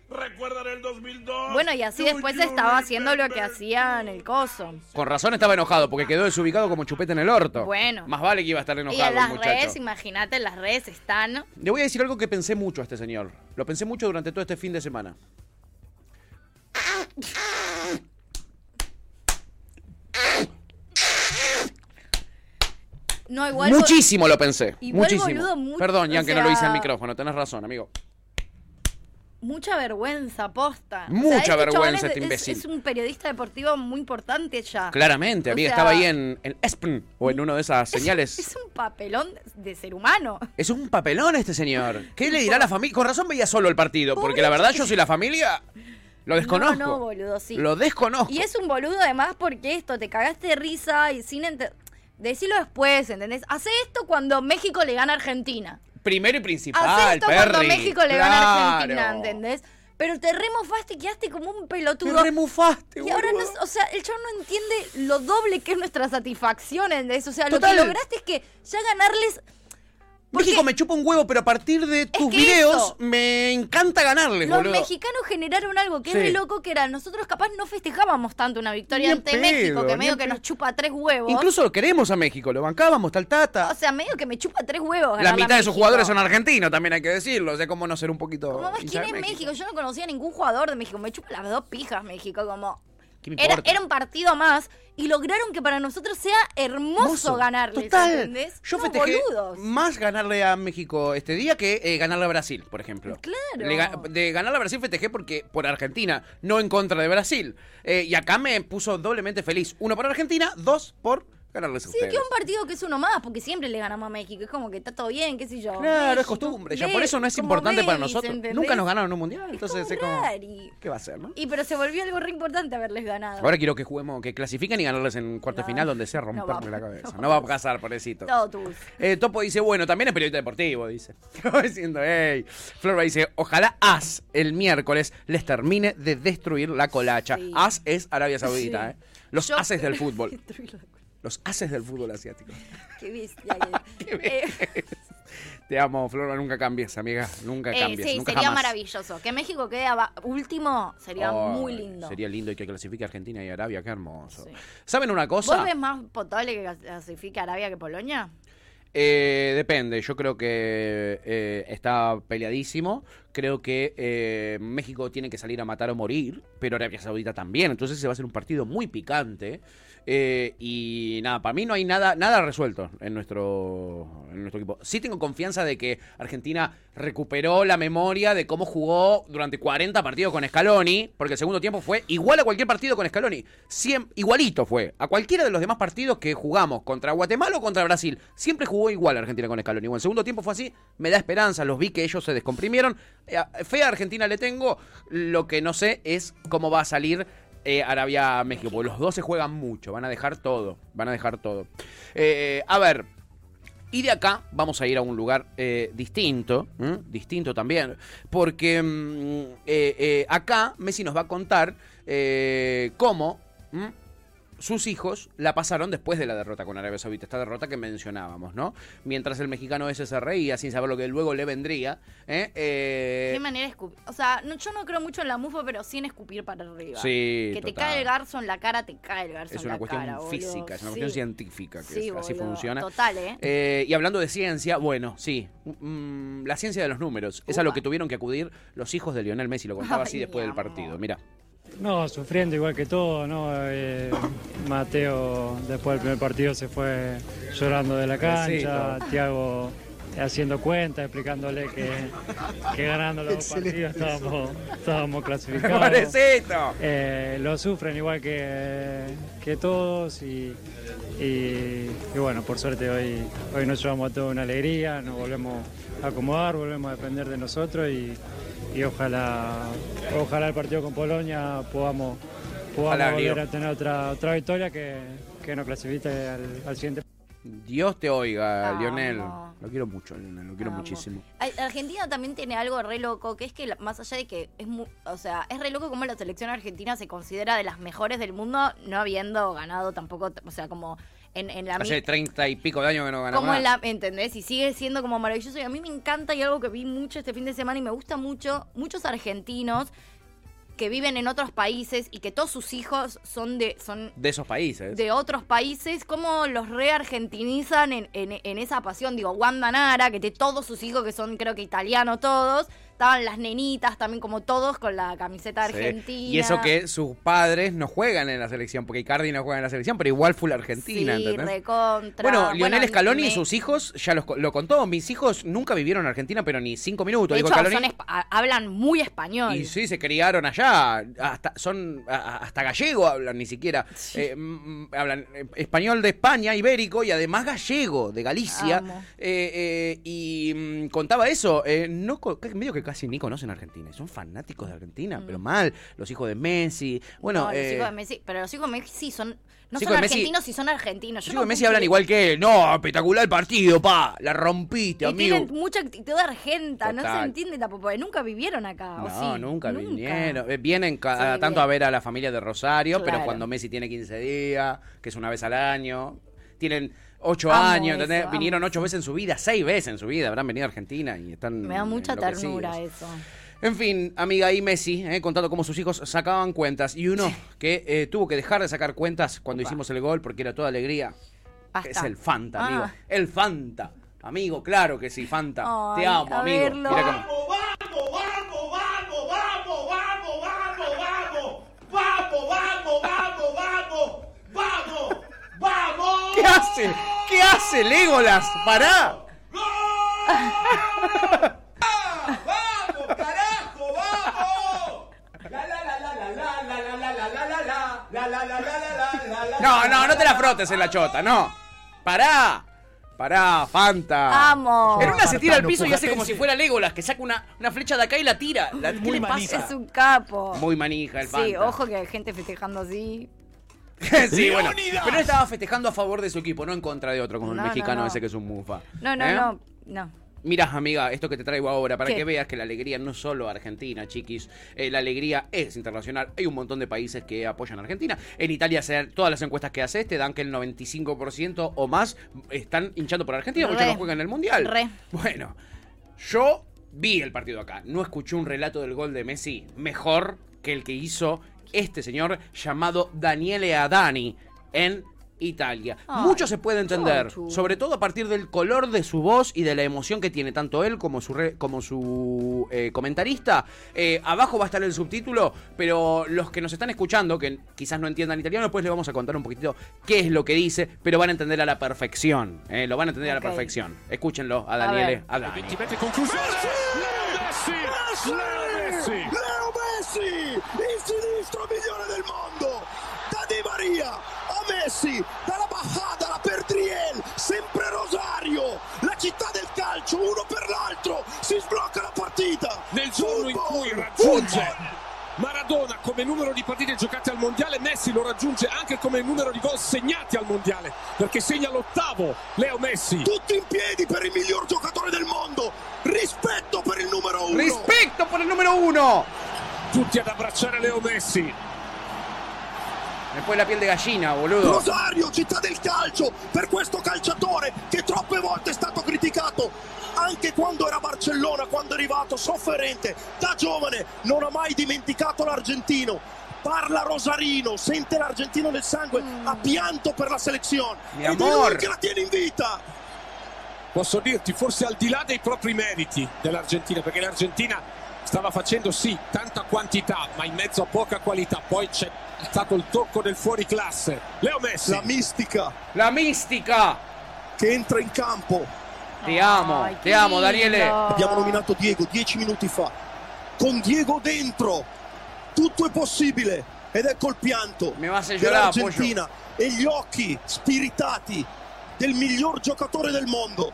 ¿Recuerdan el 2002? bueno, y así después estaba haciendo lo que hacía en el coso. Con razón estaba enojado porque quedó desubicado como chupete en el orto. Bueno. Más vale que iba a estar Y enojado en el las muchacho. redes, imagínate, en las redes están. Le voy a decir algo que pensé mucho a este señor. Lo pensé mucho durante todo este fin de semana. No, igual. Muchísimo lo pensé. Igual, muchísimo. boludo, mu- Perdón, Ian, o que no lo hice al micrófono. Tenés razón, amigo. Mucha vergüenza, posta. Mucha este vergüenza es- este es- imbécil. Es, un periodista deportivo muy importante ya. Claramente, O amiga. sea, Estaba ahí en, en ESPN o en una de esas [laughs] señales. Es un papelón de ser humano. Es un papelón este señor. [laughs] ¿Qué le dirá a la familia? Con razón veía solo el partido, porque la verdad yo soy la familia. Lo desconozco. No, no, boludo, sí. Lo desconozco. Y es un boludo además porque esto, te cagaste de risa y sin Decilo después, ¿entendés? Hace esto cuando México le gana a Argentina. Primero y principal, Hace esto cuando. México le gana a. Argentina, ¿entendés? Pero te remofaste y quedaste como un pelotudo. Te remufaste, Y ahora, no, o sea, el chavo no entiende lo doble que es nuestra satisfacción, ¿entendés? O sea, Total. lo que lograste es que ya ganarles... México me chupa un huevo, pero a partir de tus que videos eso. me encanta ganarles, Los boludo. mexicanos generaron algo que Sí. es re loco, que era, nosotros capaz no festejábamos tanto una victoria Ni en ante pedo, México, que ni medio en que pedo. nos chupa tres huevos. Incluso lo queremos a México, lo bancábamos, tal tata. O sea, medio que me chupa tres huevos. La ganarle a mitad de sus México. jugadores son argentinos, también hay que decirlo. O sea, cómo no ser un poquito. Como hincha ¿quién de es México? Yo no conocía a ningún jugador de México. Me chupa las dos pijas México, como... ¿Qué me Era, era un partido más y lograron que para nosotros sea hermoso Total. ¿entendés? Yo No, festejé boludos. más ganarle a México este día que eh, ganarle a Brasil, por ejemplo. Claro. Le de ganarle a Brasil festejé porque por Argentina, no en contra de Brasil. Eh, y acá me puso doblemente feliz. Uno por Argentina, dos por ganarles Sí, que un partido que es uno más, porque siempre le ganamos a México. Es como que está todo bien, qué sé yo. Claro, es costumbre. Ya por eso no es importante para nosotros. Nunca nos ganaron un mundial. Entonces es como. ¿Qué va a ser, no? Y pero se volvió algo re importante haberles ganado. Ahora quiero que juguemos, que clasifiquen y ganarles en cuarto final donde sea [laughs] romperme la cabeza. No, va a pasar, pobrecito. Todo tú. Eh, Topo dice, bueno, también es periodista deportivo, dice. [laughs] diciendo, hey. Florba dice, ojalá As el miércoles les termine de destruir la colacha. As es Arabia Saudita, ¿eh? Los haces del fútbol. [laughs] Los haces del fútbol asiático. [laughs] [laughs] Qué bestia. Eh, Te amo, Flora, nunca cambies, amiga. Nunca eh, cambies. Sí, sería maravilloso. Que México quede último sería muy lindo. Sería lindo y que clasifique Argentina y Arabia, qué hermoso. ¿Saben una cosa? ¿Vos ves más potable que clasifique Arabia que Polonia? Eh, depende, yo creo que eh, está peleadísimo. Creo que eh, México tiene que salir a matar o morir, pero Arabia Saudita también. Entonces se va a ser un partido muy picante. Eh, y nada, para mí no hay nada, nada resuelto en nuestro, en nuestro equipo. Sí tengo confianza de que Argentina recuperó la memoria de cómo jugó durante 40 partidos con Scaloni, porque el segundo tiempo fue igual a cualquier partido con Scaloni. igualito fue. A cualquiera de los demás partidos que jugamos, contra Guatemala o contra Brasil, siempre jugó igual Argentina con Scaloni. Bueno, el segundo tiempo fue así, me da esperanza, los vi que ellos se descomprimieron. Eh, fe Argentina le tengo, lo que no sé es cómo va a salir eh, Arabia-México, porque los dos se juegan mucho, van a dejar todo, van a dejar todo. Eh, a ver, y de acá vamos a ir a un lugar distinto, distinto también, porque mm, acá Messi nos va a contar cómo sus hijos la pasaron después de la derrota con Arabia Saudita, esta derrota que mencionábamos, ¿no? Mientras el mexicano ese se reía sin saber lo que luego le vendría. ¿eh? Eh, Qué manera de escupir. O sea, yo no creo mucho en la mufa, pero sin escupir para arriba. Sí. Que te cae el garzo en la cara, te cae el garzo en la cara. Es una cuestión física, es una cuestión científica, que así funciona. Total, ¿eh? ¿eh? Y hablando de ciencia, bueno, sí. Mm, la ciencia de los números. Es a lo que tuvieron que acudir los hijos de Lionel Messi, lo contaba así después del partido. Mira. No, sufriendo igual que todo, ¿no? Eh, Mateo después del primer partido se fue llorando de la cancha, Tiago haciendo cuenta, explicándole que, que ganando los dos partidos estábamos, estábamos clasificados. Eh, lo sufren igual que, que todos y, y, bueno, por suerte hoy, hoy nos llevamos a toda una alegría, nos volvemos a acomodar, volvemos a depender de nosotros y y ojalá, ojalá el partido con Polonia podamos, podamos volver a tener otra, otra victoria que, que nos clasifique al, siguiente. Dios te oiga, Lionel. Lo quiero mucho, Lionel, lo quiero muchísimo. Argentina también tiene algo re loco, que es que más allá de que es o sea, es re loco como la selección argentina se considera de las mejores del mundo, no habiendo ganado tampoco, o sea, como en, la Hace treinta y pico de años que no ganamos Como en la, ¿entendés? Y sigue siendo como maravilloso. Y a mí me encanta y algo que vi mucho este fin de semana y me gusta mucho, muchos argentinos que viven en otros países y que todos sus hijos son de son de esos países. de otros países cómo los reargentinizan en, en, en esa pasión digo Wanda Nara que de todos sus hijos que son creo que italianos todos estaban las nenitas también como todos con la camiseta argentina. Y eso que sus padres no juegan en la selección, porque Icardi no juega en la selección, pero igual fue la Argentina, sí, Recontra. Bueno, Lionel Scaloni y sus hijos, ya lo contó, mis hijos nunca vivieron en Argentina, pero ni cinco minutos. De hablan muy español. Y sí, se criaron allá, hasta, son hasta gallego hablan ni siquiera. Eh, hablan eh, español de España, ibérico, y además gallego, de Galicia. Eh, y mm, contaba eso, no medio que casi ni conocen Argentina. Son fanáticos de Argentina, pero mm. mal. Los hijos de Messi. Bueno, los hijos de eh, Messi, pero los hijos de Messi son no son argentinos y son argentinos. Los hijos de Messi hablan igual que él. No, espectacular el partido, pa. La rompiste, y Tienen mucha actitud argenta. No se entiende tampoco, porque nunca vivieron acá. No, nunca, vinieron. Eh, vienen tanto a ver a la familia de Rosario, pero cuando Messi tiene 15 días, que es una vez al año. Tienen ocho años, Vinieron ocho veces en su vida, seis veces en su vida, habrán venido a Argentina y están. Me da mucha ternura eso. En fin, amiga, y Messi, eh, contando cómo sus hijos sacaban cuentas. Y uno que eh, tuvo que dejar de sacar cuentas cuando hicimos el gol porque era toda alegría. Es el Fanta, amigo. Ah. El Fanta. Amigo, claro que sí, Fanta. Te amo, amigo. Vamos, vamos, vamos, vamos, vamos, vamos, vamos, vamos. Vamos, vamos, vamos, vamos. Vamos, vamos. ¿Qué hace? ¿Qué hace Legolas? ¡Pará! ¡Vamos, carajo, vamos! La la la la la la No, no, no te la frotes en la chota, no. Pará. Pará, Fanta. Vamos. En una se tira al piso y hace como si fuera Legolas, que saca una, una flecha de acá y la tira. La, ¿Qué le pasa? Es un capo. Muy manija el Fanta. Sí, ojo que hay gente festejando así. [laughs] sí, bueno. Pero él estaba festejando a favor de su equipo, no en contra de otro, como el mexicano ese que es un mufa. No, no, ¿Eh? no, no. Mirá, amiga, esto que te traigo ahora, para ¿Qué? que veas que la alegría no es solo argentina, chiquis. Eh, la alegría es internacional. Hay un montón de países que apoyan a Argentina. En Italia, se- todas las encuestas que haces te dan que el 95% o más están hinchando por Argentina, ya no juegan en el Mundial. Re. Bueno, yo vi el partido acá. No escuché un relato del gol de Messi mejor que el que hizo este señor llamado Daniele Adani en Italia. Ay, Mucho se puede entender, sobre todo a partir del color de su voz y de la emoción que tiene tanto él como su, re- como su eh, comentarista. Eh, abajo va a estar el subtítulo, pero los que nos están escuchando, que quizás no entiendan italiano, después les vamos a contar un poquito qué es lo que dice, pero van a entender a la perfección. eh, lo van a entender a la perfección. Escúchenlo a A Daniele ver. Messi, il sinistro migliore del mondo, da Di Maria a Messi, dalla Bajada alla Perdriel, sempre Rosario, la città del calcio, uno per l'altro, si sblocca la partita. Nel giorno in cui raggiunge football. Maradona come numero di partite giocate al mondiale, Messi lo raggiunge anche come numero di gol segnati al mondiale, perché segna l'ottavo Leo Messi. Tutti in piedi per il miglior giocatore del mondo, rispetto per il numero uno. ¡Respecto por el número uno! Tutti ad abbracciare Leo Messi. Después la piel de gallina, boludo. Rosario, città del calcio, per questo calciatore che troppe volte è stato criticato, anche quando era a Barcellona, quando è arrivato sofferente, da giovane, non ha mai dimenticato l'argentino. Parla Rosarino, sente l'argentino nel sangue, ha pianto per la selezione. Mi Ed è amor. lui che la tiene in vita. Posso dirti, forse al di là dei propri meriti dell'Argentina, perché l'Argentina stava facendo sì tanta quantità, ma in mezzo a poca qualità. Poi c'è stato il tocco del fuoriclasse. Leo Messi. La mistica La mística. che entra in campo. Te amo, te qué amo. Daniele. Abbiamo nominato Diego dieci minuti fa. Con Diego dentro, tutto è possibile. Ed ecco il pianto dell'Argentina e gli occhi spiritati del miglior giocatore del mondo.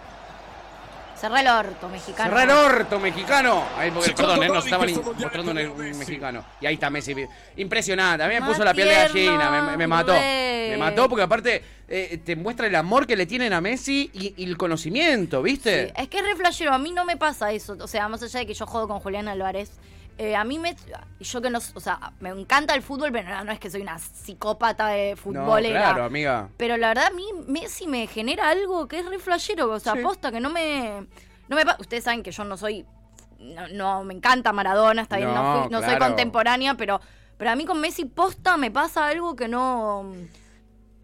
Cerrá el orto, mexicano. Cerrá el orto, mexicano. Ahí, porque, perdón, eh, nos estaban mostrando un, mexicano. Y ahí está Messi. Impresionante. A mí me puso la piel de gallina. Me, me mató. Me mató porque aparte eh, te muestra el amor que le tienen a Messi y, y el conocimiento, ¿viste? Sí, es que es re flashero, a mí no me pasa eso. O sea, más allá de que yo juego con Julián Álvarez, eh, a mí me. Yo que no. O sea, me encanta el fútbol, pero no, no es que soy una psicópata de no, futbolera. claro, amiga. Pero la verdad, a mí Messi me genera algo que es re flashero. O sea, Sí. posta, que no me. No me Ustedes saben que yo no soy. No, no me encanta Maradona, está bien, no, No, fui- no soy contemporánea, pero, pero a mí con Messi posta me pasa algo que no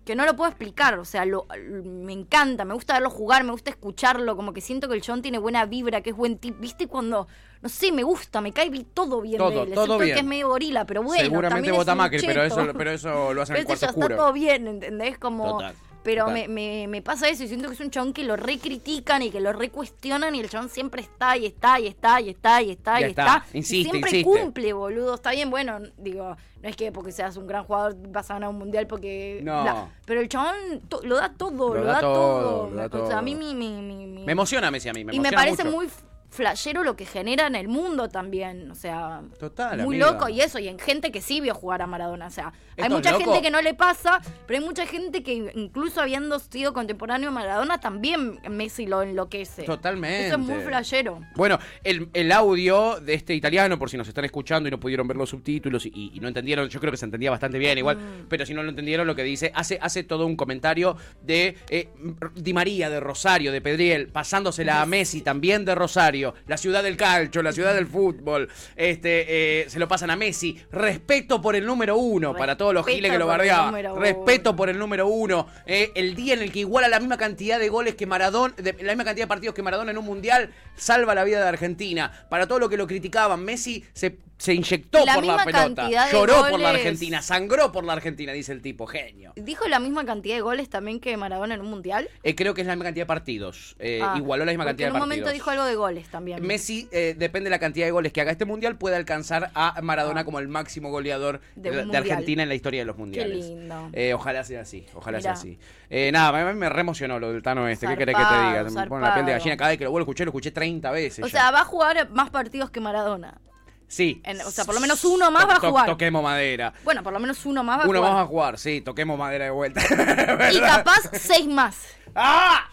que no lo puedo explicar, o sea, lo, me encanta, me gusta verlo jugar, me gusta escucharlo, como que siento que el John tiene buena vibra, que es buen tipo, ¿viste? Cuando, no sé, me gusta, me cae todo bien Todo, de él, todo bien. que es medio gorila, pero bueno, Seguramente también es vota Macri, pero eso, pero eso lo hacen en el Pero cuarto ese ya oscuro. está todo bien, ¿entendés? Como... Total, Pero me, me, me pasa eso y siento que es un chabón que lo recritican y que lo recuestionan y el chabón siempre está y está y está y está y está y, Ya está. está. Insiste, y siempre insiste. cumple, boludo. Está bien, bueno, digo, no es que porque seas un gran jugador vas a ganar un mundial porque... No. Pero el chabón lo da todo, Lo lo, da da, todo, todo. lo da Me- o sea, a mí mi, mi, mi- Me emociona Messi a mí, me y me parece mucho. muy flashero lo que genera en el mundo también, o sea, Total, muy amiga. loco y eso, y en gente que sí vio jugar a Maradona, o sea, hay mucha loco. gente que no le pasa, pero hay mucha gente que incluso habiendo sido contemporáneo a Maradona también Messi lo enloquece. Totalmente. Eso es muy flashero. Bueno, el, el audio de este italiano, por si nos están escuchando y no pudieron ver los subtítulos y, y no entendieron, yo creo que se entendía bastante bien igual, Mm. pero si no lo entendieron, lo que dice, hace, hace todo un comentario de eh, Di María, de Rosario, de Pedriel, pasándosela a Messi también de Rosario, la ciudad del calcio, la ciudad del fútbol, este, eh, se lo pasan a Messi, respeto por el número uno, para todos los giles que lo bardeaban, respeto por el número uno, eh, el día en el que iguala la misma cantidad de goles que Maradona, de, la misma cantidad de partidos que Maradona en un mundial, salva la vida de Argentina. Para todo lo que lo criticaban, Messi se, se inyectó la por la pelota, lloró por la. Argentina, sangró por la Argentina, dice el tipo, genio. ¿Dijo la misma cantidad de goles también que Maradona en un mundial? Eh, creo que es la misma cantidad de partidos, Ah, igualó la misma cantidad en de un partidos. momento dijo algo de goles. Goles también. Messi, eh, depende de la cantidad de goles que haga este mundial, puede alcanzar a Maradona ah. como el máximo goleador de, Argentina en la historia de los mundiales. Qué lindo. Eh, ojalá sea así, ojalá sea así. Eh, nada, a mí me reemocionó lo del Tano este. ¿Qué querés que te diga? Me pone la piel de gallina cada vez que lo vuelvo a escuchar, lo escuché 30 veces. O sea, va a jugar más partidos que Maradona. Sí. o sea, por lo menos uno más va a jugar. toquemos madera. Bueno, por lo menos uno más va a jugar. Uno más va a jugar, sí, toquemos madera de vuelta. [laughs] y capaz seis más. ¡Ah!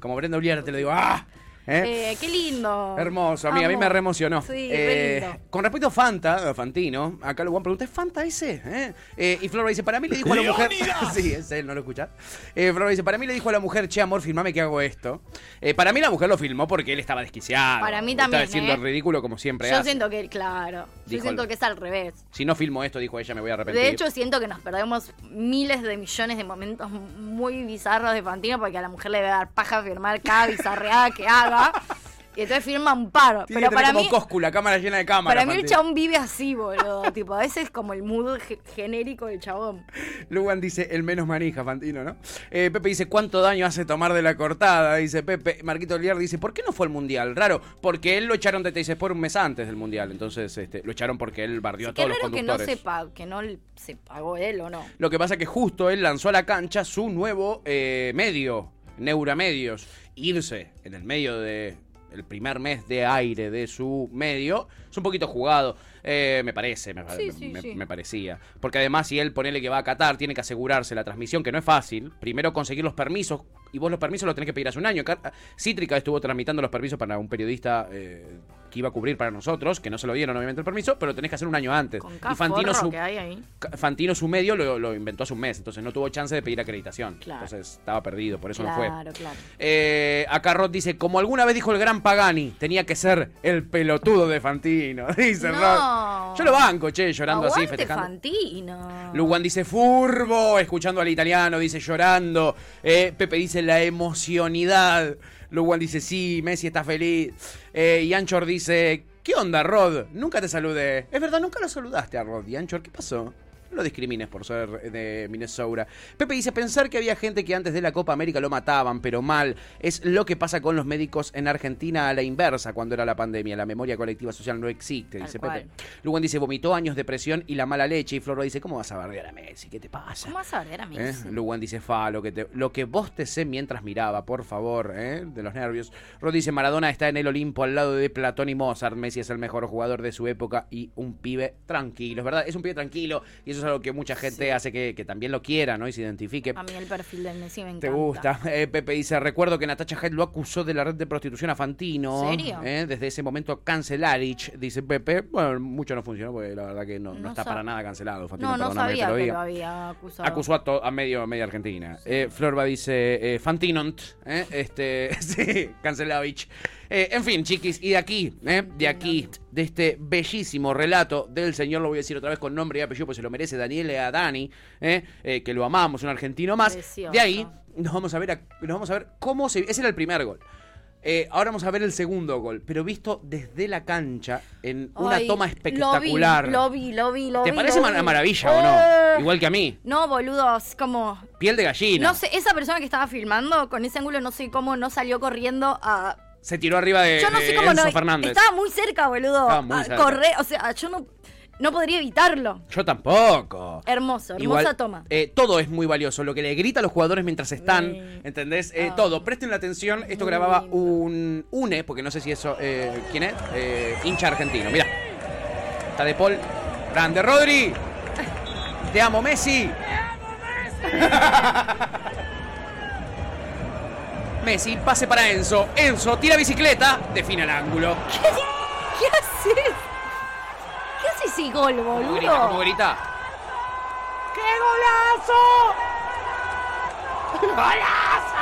Como Brenda Uliera te lo digo, ¡ah! ¿Eh? ¿Eh? qué lindo. Hermoso, a mí, a mí me reemocionó. Sí, eh, Con respecto a Fanta, Fantino, acá lo voy a preguntar, ¿es Fanta ese? ¿Eh? eh y Flora dice, para mí le dijo a la mujer... [laughs] sí, es él, no lo escucha. Eh, Flora dice, para mí le dijo a la mujer, che, amor, filmame que hago esto. para mí la mujer lo filmó porque él estaba desquiciado. Para mí también, Estaba diciendo ridículo como siempre Yo siento que, claro, yo siento que es al revés. Si no filmo esto, dijo ella, me voy a arrepentir. De hecho, siento que nos perdemos miles de millones de momentos muy bizarros de Fantino porque a la mujer le debe dar paja firmar cada bizarreada que haga. Y entonces firma un paro. pero para como mí. Coscu, la cámara llena de cámaras. Para mí el chabón vive así, boludo. [laughs] tipo, a veces como el mood genérico del chabón. Lugan dice el menos manija, Fantino, ¿no? Eh, Pepe dice, ¿cuánto daño hace tomar de la cortada? Dice Pepe. Marquito Liar dice, ¿por qué no fue el mundial? Raro, porque él lo echaron de Teis por un mes antes del mundial. Entonces, este, lo echaron porque él bardió a todos los conductores. Que no, se que no se pagó él o no. Lo que pasa es que justo él lanzó a la cancha su nuevo eh, medio, Neuramedios. Irse en el medio de el primer mes de aire de su medio, es un poquito jugado. Eh, me parece, me, me, parecía. Porque además, si él ponele que va a Qatar, tiene que asegurarse la transmisión, que no es fácil. Primero conseguir los permisos, y vos los permisos los tenés que pedir hace un año. Cítrica estuvo tramitando los permisos para un periodista eh, que iba a cubrir para nosotros, que no se lo dieron obviamente el permiso, pero tenés que hacer un año antes. y Fantino su, Fantino su medio lo, inventó hace un mes, entonces no tuvo chance de pedir acreditación. Entonces estaba perdido, por eso no fue. Claro. Eh, acá Rod dice, como alguna vez dijo el gran Pagani, tenía que ser el pelotudo de Fantino. [laughs] Dice Rod. Yo lo banco, che, llorando así, festejando. Fantino. Lugan dice furbo, escuchando al italiano, dice llorando. Eh, Pepe dice la emocionidad. Luwan dice, sí, Messi está feliz. Eh, y Anchor dice, ¿qué onda, Rod? Nunca te saludé. Es verdad, nunca lo saludaste a Rod. Y Anchor, ¿qué pasó? No lo discrimines por ser de Minnesota. Pepe dice, pensar que había gente que antes de la Copa América lo mataban, pero mal. Es lo que pasa con los médicos en Argentina a la inversa cuando era la pandemia. La memoria colectiva social no existe, dice Pepe. Lugan dice, vomitó años de presión y la mala leche. Y Floro dice, ¿cómo vas a bardear a Messi? ¿Qué te pasa? ¿Cómo vas a bardear a ¿Eh? Messi? Lugan dice, fa, lo que, te, lo que vos te sé mientras miraba, por favor, ¿eh? de los nervios. Rod dice, Maradona está en el Olimpo al lado de Platón y Mozart. Messi es el mejor jugador de su época y un pibe tranquilo. Es verdad, es un pibe tranquilo y eso es algo que mucha gente hace que, también lo quiera, ¿no? Y se identifique. A mí el perfil de Messi me encanta. Te gusta. Eh, Pepe dice, recuerdo que Natacha Head lo acusó de la red de prostitución a Fantino. ¿En serio? Eh, desde ese momento cancelarich, dice Pepe. Bueno, mucho no funcionó porque la verdad que no, está para nada cancelado. Fantino, no, no sabía que lo había acusado. Acusó a, a medio, a media Argentina. Eh, Florba dice, eh, Fantinont, este, [laughs] sí, cancelavich. Eh, en fin, chiquis, y de aquí, eh, de aquí, de este bellísimo relato del señor, lo voy a decir otra vez con nombre y apellido, pues se lo merece Daniel Adani, eh, eh, que lo amamos, un argentino más. De ahí nos vamos a ver, nos vamos a ver cómo se. Ese era el primer gol. ahora vamos a ver el segundo gol, pero visto desde la cancha en una toma espectacular. Lo vi, lo vi, lo vi. ¿Te parece una maravilla o no? Igual que a mí. No, boludos, como. Piel de gallina. No sé, esa persona que estaba filmando con ese ángulo, no sé cómo no salió corriendo a se tiró arriba de, yo no sé cómo no, Fernández. Estaba muy cerca, boludo. Estaba muy cerca. Corre, o sea, yo no, no podría evitarlo. Yo tampoco. Hermoso, hermosa toma. Eh, todo es muy valioso. Lo que le grita a los jugadores mientras están, ¿entendés? Eh, ah. Todo. Presten la atención. Esto grababa un UNE, porque no sé si eso. Eh, ¿Quién es? hincha argentino. Mira. Está de Paul. Grande Rodri. Te amo, Messi. Te amo, Messi. [laughs] Messi, pase para Enzo. Enzo tira bicicleta, define el ángulo. ¿Qué, ¿Qué haces? ¿Qué haces ese gol, boludo? grita? ¿Cómo grita? ¡Qué golazo! [laughs] ¡Golazo!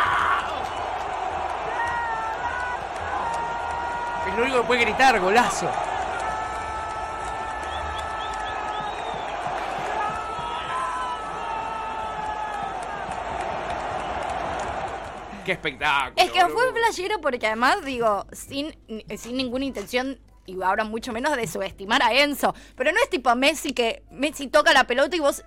Es lo único que puede gritar, golazo. Qué espectáculo. Es que fue playero porque además, digo, sin, sin ninguna intención y ahora mucho menos de subestimar a Enzo. Pero no es tipo Messi que Messi toca la pelota y vos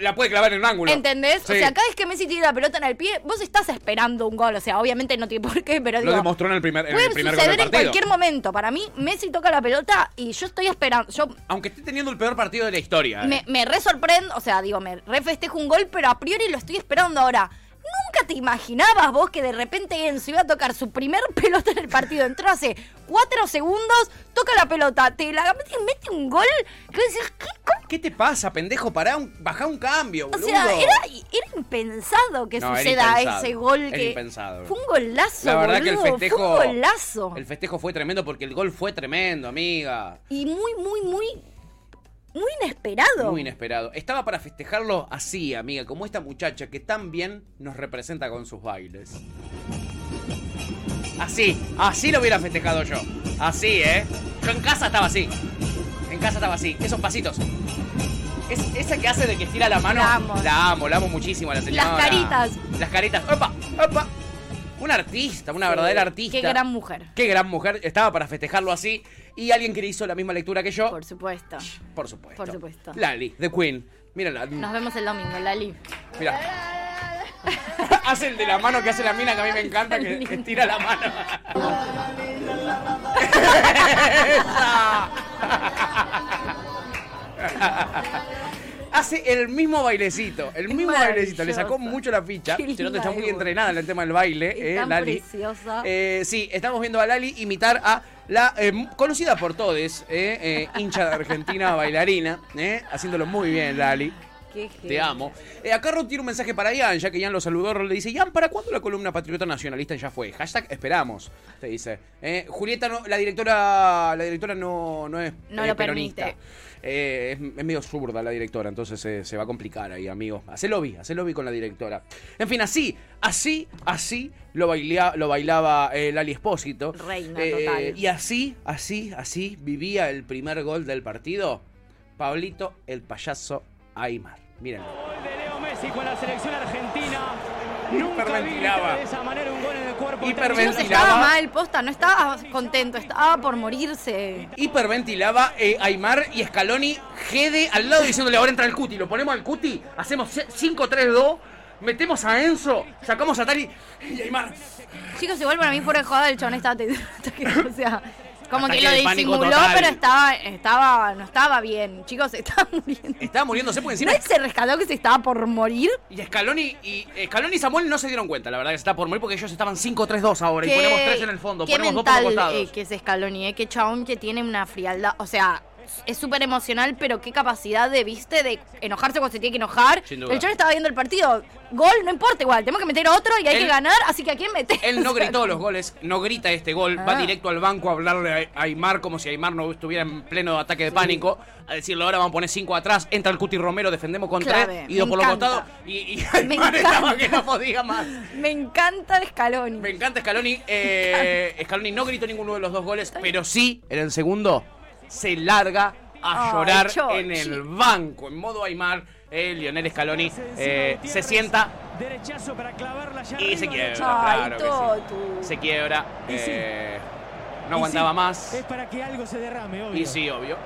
la puede clavar en un ángulo. ¿Entendés? O sea, cada vez que Messi tiene la pelota en el pie, vos estás esperando un gol. O sea, obviamente no tiene por qué, pero Lo demostró en el primer, en el primer gol del en cualquier momento. Para mí, Messi toca la pelota y yo estoy esperando. Yo, Aunque esté teniendo el peor partido de la historia. Me, eh. me re sorprendo, o sea, digo, me re festejo un gol, pero a priori lo estoy esperando ahora. ¿Nunca te imaginabas vos que de repente Enzo iba a tocar su primer [laughs] pelota en el partido? Entró hace cuatro segundos, toca la pelota, te la mete, un gol. ¿Qué, ¿Qué te pasa, pendejo? Pará, un, baja un cambio, boludo. O sea, era, impensado que suceda ese gol. que impensado. Fue un golazo, La verdad que el festejo. Fue un golazo. El festejo fue tremendo porque el gol fue tremendo, amiga. Y muy, muy, muy muy inesperado. Muy inesperado. Estaba para festejarlo así, amiga, como esta muchacha que tan bien nos representa con sus bailes. Así, así lo hubiera festejado yo. Así, ¿eh? Yo en casa estaba así. En casa estaba así. Esos pasitos. Es, esa que hace de que estira la mano. La amo. La amo, la amo muchísimo a la señora. Las caritas. Las caritas. ¡Opa! ¡Opa! Una artista, una verdadera artista. Qué gran mujer. Qué gran mujer. Estaba para festejarlo así. Y alguien que hizo la misma lectura que yo. Por supuesto. Por supuesto. Por supuesto. Lali, The Queen. Mírala. Nos vemos el domingo, Lali. Mira. [laughs] hace el de la mano que hace la mina que a mí me encanta, que [laughs] estira la mano. [laughs] hace el mismo bailecito, el mismo bailecito. Le sacó mucho la ficha. Se nota está muy entrenada en el tema del baile, eh, Lali. Preciosa. Eh, sí, estamos viendo a Lali imitar a la eh, conocida por todos, eh, eh, hincha de Argentina, [laughs] bailarina, eh, haciéndolo muy bien, Lali. Te amo. Eh, acá Ron tiene un mensaje para Ian, ya que Ian lo saludó. le dice: Ian, ¿para cuándo la columna patriota nacionalista ya fue? Hashtag esperamos, te dice. Eh, Julieta, no, la directora la directora no, no es no lo permite. Eh, es, medio zurda la directora, entonces se va a complicar ahí, amigo. Hacé lobby, hacé lobby con la directora. En fin, así, así, así lo, lo bailaba el Lali Espósito. Reina total. Y así, así, así vivía el primer gol del partido. Pablito, el payaso Aymar. Mírenlo. Gol de Leo Messi con la selección argentina. Hiperventilaba. de esa manera un gol en el cuerpo. Hiperventilaba. Estaba mal, posta, no estaba contento, estaba por morirse. Hiperventilaba eh, Aymar y Scaloni, Gede al lado diciéndole ahora entra el Cuti. Lo ponemos al Cuti, hacemos 5-3-2, metemos a Enzo, sacamos a Tari y Aymar. Chicos, igual para mí fuera de joda el chabón estaba... [laughs] o sea... Como que lo disimuló, pero estaba, estaba, no estaba bien. Chicos, [laughs] estaba muriendo. Estaba muriéndose por encima. ¿No se rescató que se estaba por morir? Y Scaloni y, Scaloni y Samuel no se dieron cuenta, la verdad, que se estaba por morir porque ellos estaban 5-3-2 ahora y ponemos 3 en el fondo. Qué ponemos mental, dos por los eh, que es Scaloni, eh, qué chabón que tiene una frialdad. O sea, es súper emocional, pero qué capacidad de, viste, de enojarse cuando se tiene que enojar. El chabón estaba viendo el partido. Gol, no importa igual, tenemos que meter otro y hay que ganar, así que a quién meter. Él no [laughs] gritó los goles, no grita este gol, va ah. directo al banco a hablarle a Aymar como si Aymar no estuviera en pleno ataque de pánico, a decirle ahora vamos a poner cinco atrás, entra el Cuti Romero, defendemos con tres, ido por los costados y, [laughs] Aymar estaba que no podía más. Me encanta Scaloni. Me encanta Scaloni. Eh, Scaloni no gritó ninguno de los dos goles, pero sí, en el segundo, se larga a llorar en el banco, en modo Aymar. El Lionel Scaloni eh, se sienta y se quiebra. claro Se quiebra. Eh, no aguantaba más. Es para que algo se derrame, obvio. Y sí, obvio.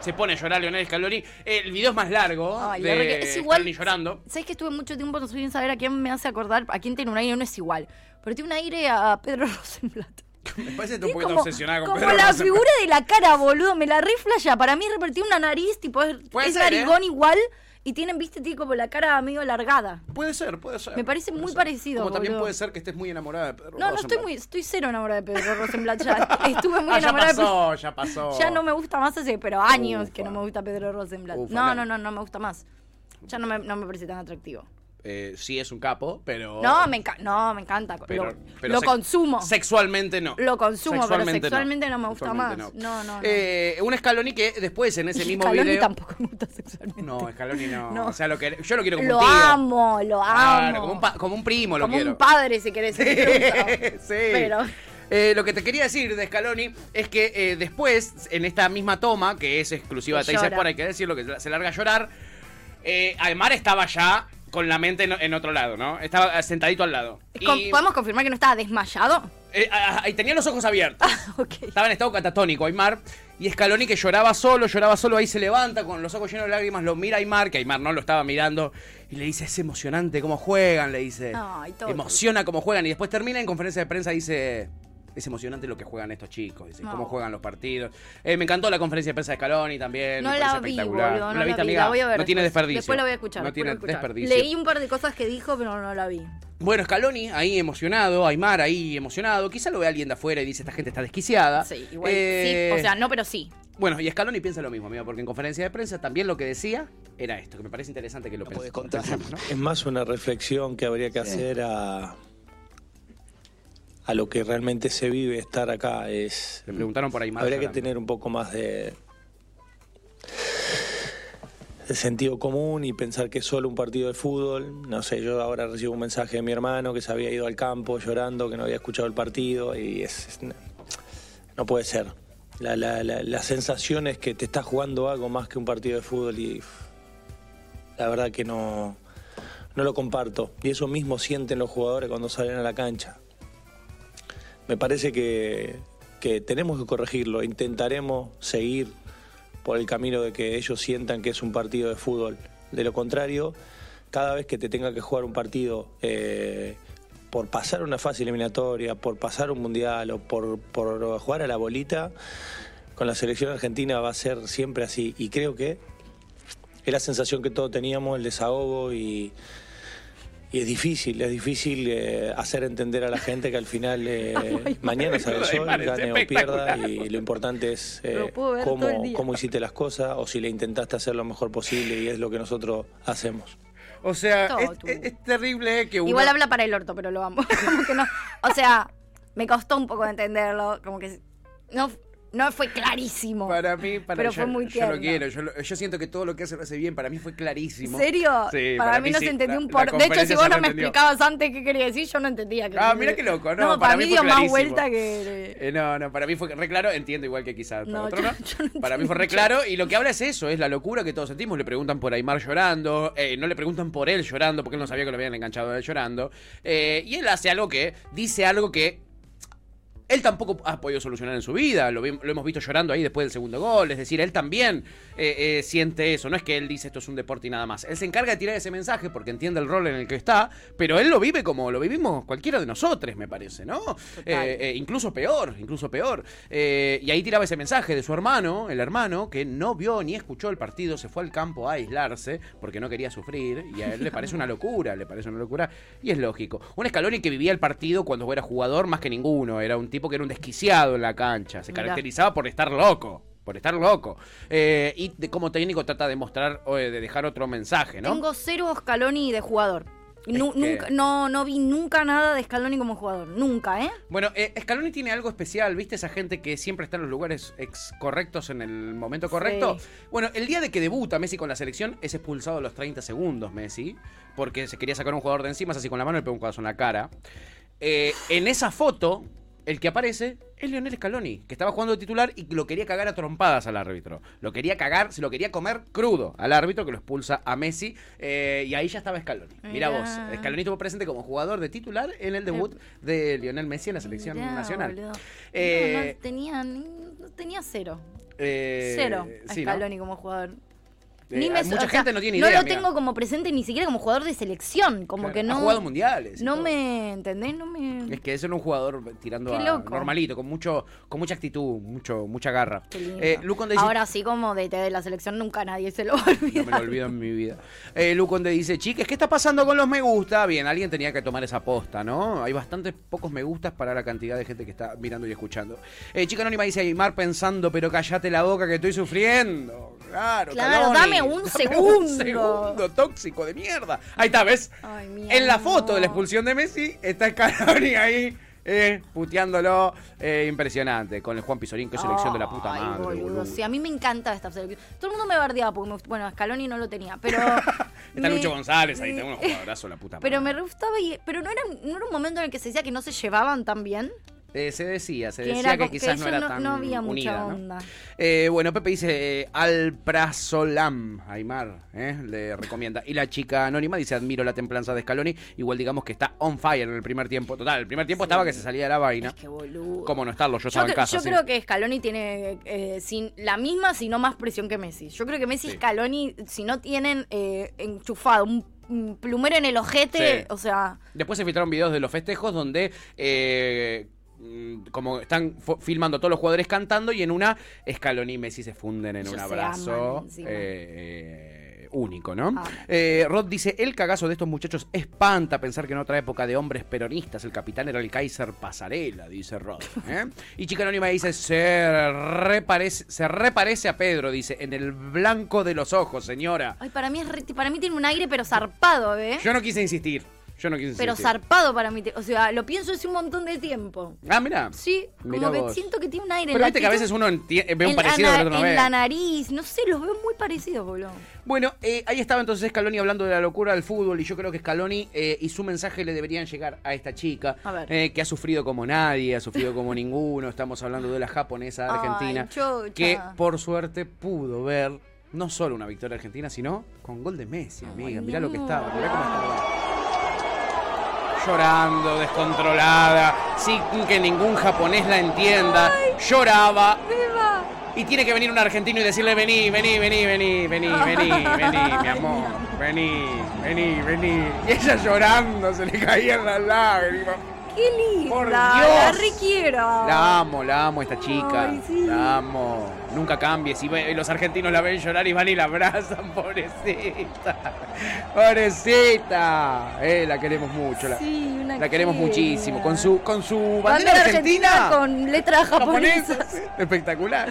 Se pone a llorar Lionel Scaloni. El video es más largo. de es igual. llorando. ¿Sabes que estuve mucho tiempo no sé bien saber a quién me hace acordar? A quién tiene un aire, no es igual. Pero tiene un aire a Pedro [laughs] Rosenblatt. Me parece un poquito obsesionada con Como la figura de la cara, boludo. Me la rifla ya. Para mí es una nariz, tipo, es, es narigón ¿eh? igual. Y tienen, viste, tío, como la cara medio alargada. Puede ser, puede ser. Me parece muy parecido. Como también puede ser que estés muy enamorada de Pedro No, no estoy muy, estoy cero enamorada de Pedro Rosenblatt. Ya [laughs] estuve muy ah, enamorada ya pasó, Ya pasó, ya no me gusta más ese, pero años que no me gusta Pedro Rosenblatt. no, no, no, no me gusta más. Ya no me, no me parece tan atractivo. Eh, sí es un capo, pero. No, me, no, me encanta. Pero, lo, consumo. Sexualmente no. Lo consumo, pero sexualmente no, me gusta más. No, no. Eh, un Scaloni que después en ese [laughs] mismo Scaloni video. tampoco me gusta sexualmente. No, Scaloni no. O sea, lo que, yo lo quiero como lo un tío. amo, lo amo. como, un como un primo lo quiero. Como un padre, si querés. [laughs] Sí. Pero. Eh, lo que te quería decir de Scaloni es que eh, después, en esta misma toma, que es exclusiva de por hay que decirlo, que se larga a llorar, eh, Aymar estaba ya con la mente en, otro lado, ¿no? Estaba sentadito al lado. ¿Podemos confirmar que no estaba desmayado? Eh, y tenía los ojos abiertos. Ah, [laughs] estaba en estado catatónico Aymar. Y Scaloni que lloraba solo, lloraba solo, ahí se levanta con los ojos llenos de lágrimas, lo mira Aymar, que Aymar no lo estaba mirando, y le dice, es emocionante cómo juegan, le dice. Emociona cómo juegan. Y después termina en conferencia de prensa y dice, es emocionante lo que juegan estos chicos, dice, cómo juegan los partidos. Eh, me encantó la conferencia de prensa de Scaloni también. No la vi, espectacular. no, la viste, amiga. voy a ver no tiene desperdicio. Después la voy a escuchar. No tiene desperdicio. Leí un par de cosas que dijo, pero no la vi. Bueno, Scaloni ahí emocionado, Aymar ahí emocionado. Quizá lo ve alguien de afuera y dice, esta gente está desquiciada. Sí, igual. sí, o sea, no, pero sí. Bueno, y Scaloni piensa lo mismo, amigo, porque en conferencia de prensa también lo que decía era esto, que me parece interesante que lo no pensemos. ¿no? Es más una reflexión que habría que hacer a, a lo que realmente se vive estar acá. Es, Le preguntaron por ahí más. Habría que tener un poco más de, de sentido común y pensar que es solo un partido de fútbol. No sé, yo ahora recibo un mensaje de mi hermano que se había ido al campo llorando, que no había escuchado el partido y es, no puede ser. La, la, sensación es que te estás jugando algo más que un partido de fútbol y la verdad que no, no lo comparto. Y eso mismo sienten los jugadores cuando salen a la cancha. Me parece que, que tenemos que corregirlo, intentaremos seguir por el camino de que ellos sientan que es un partido de fútbol. De lo contrario, cada vez que te tenga que jugar un partido eh, por pasar una fase eliminatoria, por pasar un mundial o por, jugar a la bolita, con la selección argentina va a ser siempre así. Y creo que es la sensación que todos teníamos, el desahogo y, y es difícil, es difícil eh, hacer entender a la gente que al final eh, [laughs] mañana sale el sol, gane o pierda y lo importante es eh, cómo, cómo hiciste las cosas o si le intentaste hacer lo mejor posible y es lo que nosotros hacemos. O sea, es, terrible que uno... Igual habla para el orto, pero lo amo. [laughs] como que no. O sea, me costó un poco entenderlo. Como que no, no fue clarísimo. Para mí, para pero fue muy Yo lo quiero. Yo, siento que todo lo que hace lo hace bien. Para mí fue clarísimo. ¿En serio? Sí, para, mí, no se entendió un por. De hecho, si vos no me explicabas antes qué quería decir, yo no entendía. ah, mira qué loco. No, para, mí, dio más vuelta que. Eh, no, no, para mí fue re claro. Entiendo igual que quizás para otro no. para mí fue re claro. Y lo que habla es eso: es la locura que todos sentimos. Le preguntan por Aymar llorando. Eh, no le preguntan por él llorando porque él no sabía que lo habían enganchado a él llorando. Eh, y él hace algo que. Dice algo que él tampoco ha podido solucionar en su vida, lo, hemos visto llorando ahí después del segundo gol, es decir, él también eh, eh, siente eso, no es que él dice esto es un deporte y nada más, él se encarga de tirar ese mensaje porque entiende el rol en el que está, pero él lo vive como lo vivimos cualquiera de nosotros, me parece, ¿no? Eh, incluso peor, incluso peor. y ahí tiraba ese mensaje de su hermano, el hermano, que no vio ni escuchó el partido, se fue al campo a aislarse porque no quería sufrir y a él le parece una locura, le parece una locura y es lógico. Un Scaloni que vivía el partido cuando era jugador más que ninguno, era un tipo que era un desquiciado en la cancha. Se caracterizaba por estar loco. Por estar loco. Eh, y de, como técnico trata de mostrar o de dejar otro mensaje, ¿no? Tengo cero Scaloni de jugador. nunca, no, no vi nunca nada de Scaloni como jugador. Nunca, ¿eh? Bueno, eh, Scaloni tiene algo especial, ¿viste? Esa gente que siempre está en los lugares correctos en el momento correcto. Bueno, el día de que debuta Messi con la selección es expulsado a los 30 segundos, Messi. Porque se quería sacar un jugador de encima, así con la mano le pegó un cuadazo en la cara. Eh, en esa foto, el que aparece es Lionel Scaloni, que estaba jugando de titular y lo quería cagar a trompadas al árbitro. Lo quería cagar, se lo quería comer crudo al árbitro que lo expulsa a Messi. Eh, y ahí ya estaba Scaloni. Mira vos, Scaloni estuvo presente como jugador de titular en el debut de Lionel Messi en la selección nacional. Eh, no, tenía, tenía cero. Eh, cero a Scaloni como jugador. Ni me, mucha gente no tiene idea. No lo tengo como presente ni siquiera como jugador de selección. Como que no. Ha jugado mundiales. No me. ¿Entendés? No me. Es que es un jugador tirando a normalito, con mucho con mucha actitud, mucho mucha garra. Eh, Ahora sí, como de, de la selección, nunca nadie se lo olvida. No me lo olvido en mi vida. Eh, Luconde dice: Chiques, ¿qué está pasando con los me gusta? Bien, alguien tenía que tomar esa posta, ¿no? Hay bastantes pocos me gustas para la cantidad de gente que está mirando y escuchando. Eh, Chica Anónima dice: Aymar pensando, pero callate la boca que estoy sufriendo. Claro, claro, dame un [laughs] segundo. Un segundo, tóxico de mierda. Ahí está, ¿ves? en la foto de la expulsión de Messi está Scaloni ahí. Eh, puteándolo, eh, impresionante, con el Juan Pizorín, que es selección de la puta madre. Boludo. Sí, a mí me encanta esta selección. Todo el mundo me bardeaba porque, me, bueno, Scaloni no lo tenía, pero... [laughs] Está Lucho González, ahí tengo unos jugadorazos la puta [laughs] madre. Pero me gustaba, y, pero no era, no era un momento en el que se decía que no se llevaban tan bien. Eh, se decía, se decía que, quizás no era tan no había mucha onda. Eh, bueno, Pepe dice eh, Alprazolam, Aymar, eh, le recomienda. Y la chica anónima dice, admiro la templanza de Scaloni. Igual digamos que está on fire en el primer tiempo. Total, el primer tiempo estaba que se salía de la vaina. Qué boludo. ¿Cómo no estarlo? Yo, estaba en casa. Yo creo que Scaloni tiene sin, la misma, si no más presión que Messi. Yo creo que Messi y Scaloni, si no tienen enchufado un plumero en el ojete, o sea... Después se filtraron videos de los festejos donde eh, como están filmando todos los jugadores cantando y en una Scaloni y Messi se funden en un abrazo eh, eh, único, ¿no? Eh, Rod dice, el cagazo de estos muchachos espanta pensar que en otra época de hombres peronistas el capitán era el Kaiser Pasarela, dice Rod. [laughs] y Chica Anónima dice, se reparece, se reparece a Pedro, dice, en el blanco de los ojos, señora. Ay, para mí, es, para mí tiene un aire pero zarpado, ¿eh? Yo no quise insistir. Yo no quise Pero zarpado para mí. O sea, lo pienso hace un montón de tiempo. Ah, mira. Sí, como que siento que tiene un aire Pero viste que a veces uno ve un parecido la, En la nariz, no sé, los veo muy parecidos, boludo. Bueno, eh, ahí estaba entonces Scaloni hablando de la locura del fútbol y yo creo que Scaloni eh, y su mensaje le deberían llegar a esta chica eh, que ha sufrido como nadie, ha sufrido como [laughs] ninguno. Estamos hablando de la japonesa argentina que por suerte pudo ver no solo una victoria argentina, sino con gol de Messi, amiga. Mirá lo que estaba, mirá cómo estaba llorando, descontrolada, sin que ningún japonés la entienda. Lloraba. Y tiene que venir un argentino y decirle, vení, vení, vení, vení, vení, vení, vení, mi amor, vení, vení, vení. Y ella llorando, se le caían las lágrimas. ¡Qué linda! Por Dios. La requiero. La amo, la amo esta chica. La amo. Nunca cambie. Si los argentinos la ven llorar y van y la abrazan, [laughs] pobrecita. Pobrecita. Eh, la queremos mucho. La, sí, una la queremos muchísimo. Con su, con su bandera, argentina, Con letras japonesas. [laughs] Espectacular.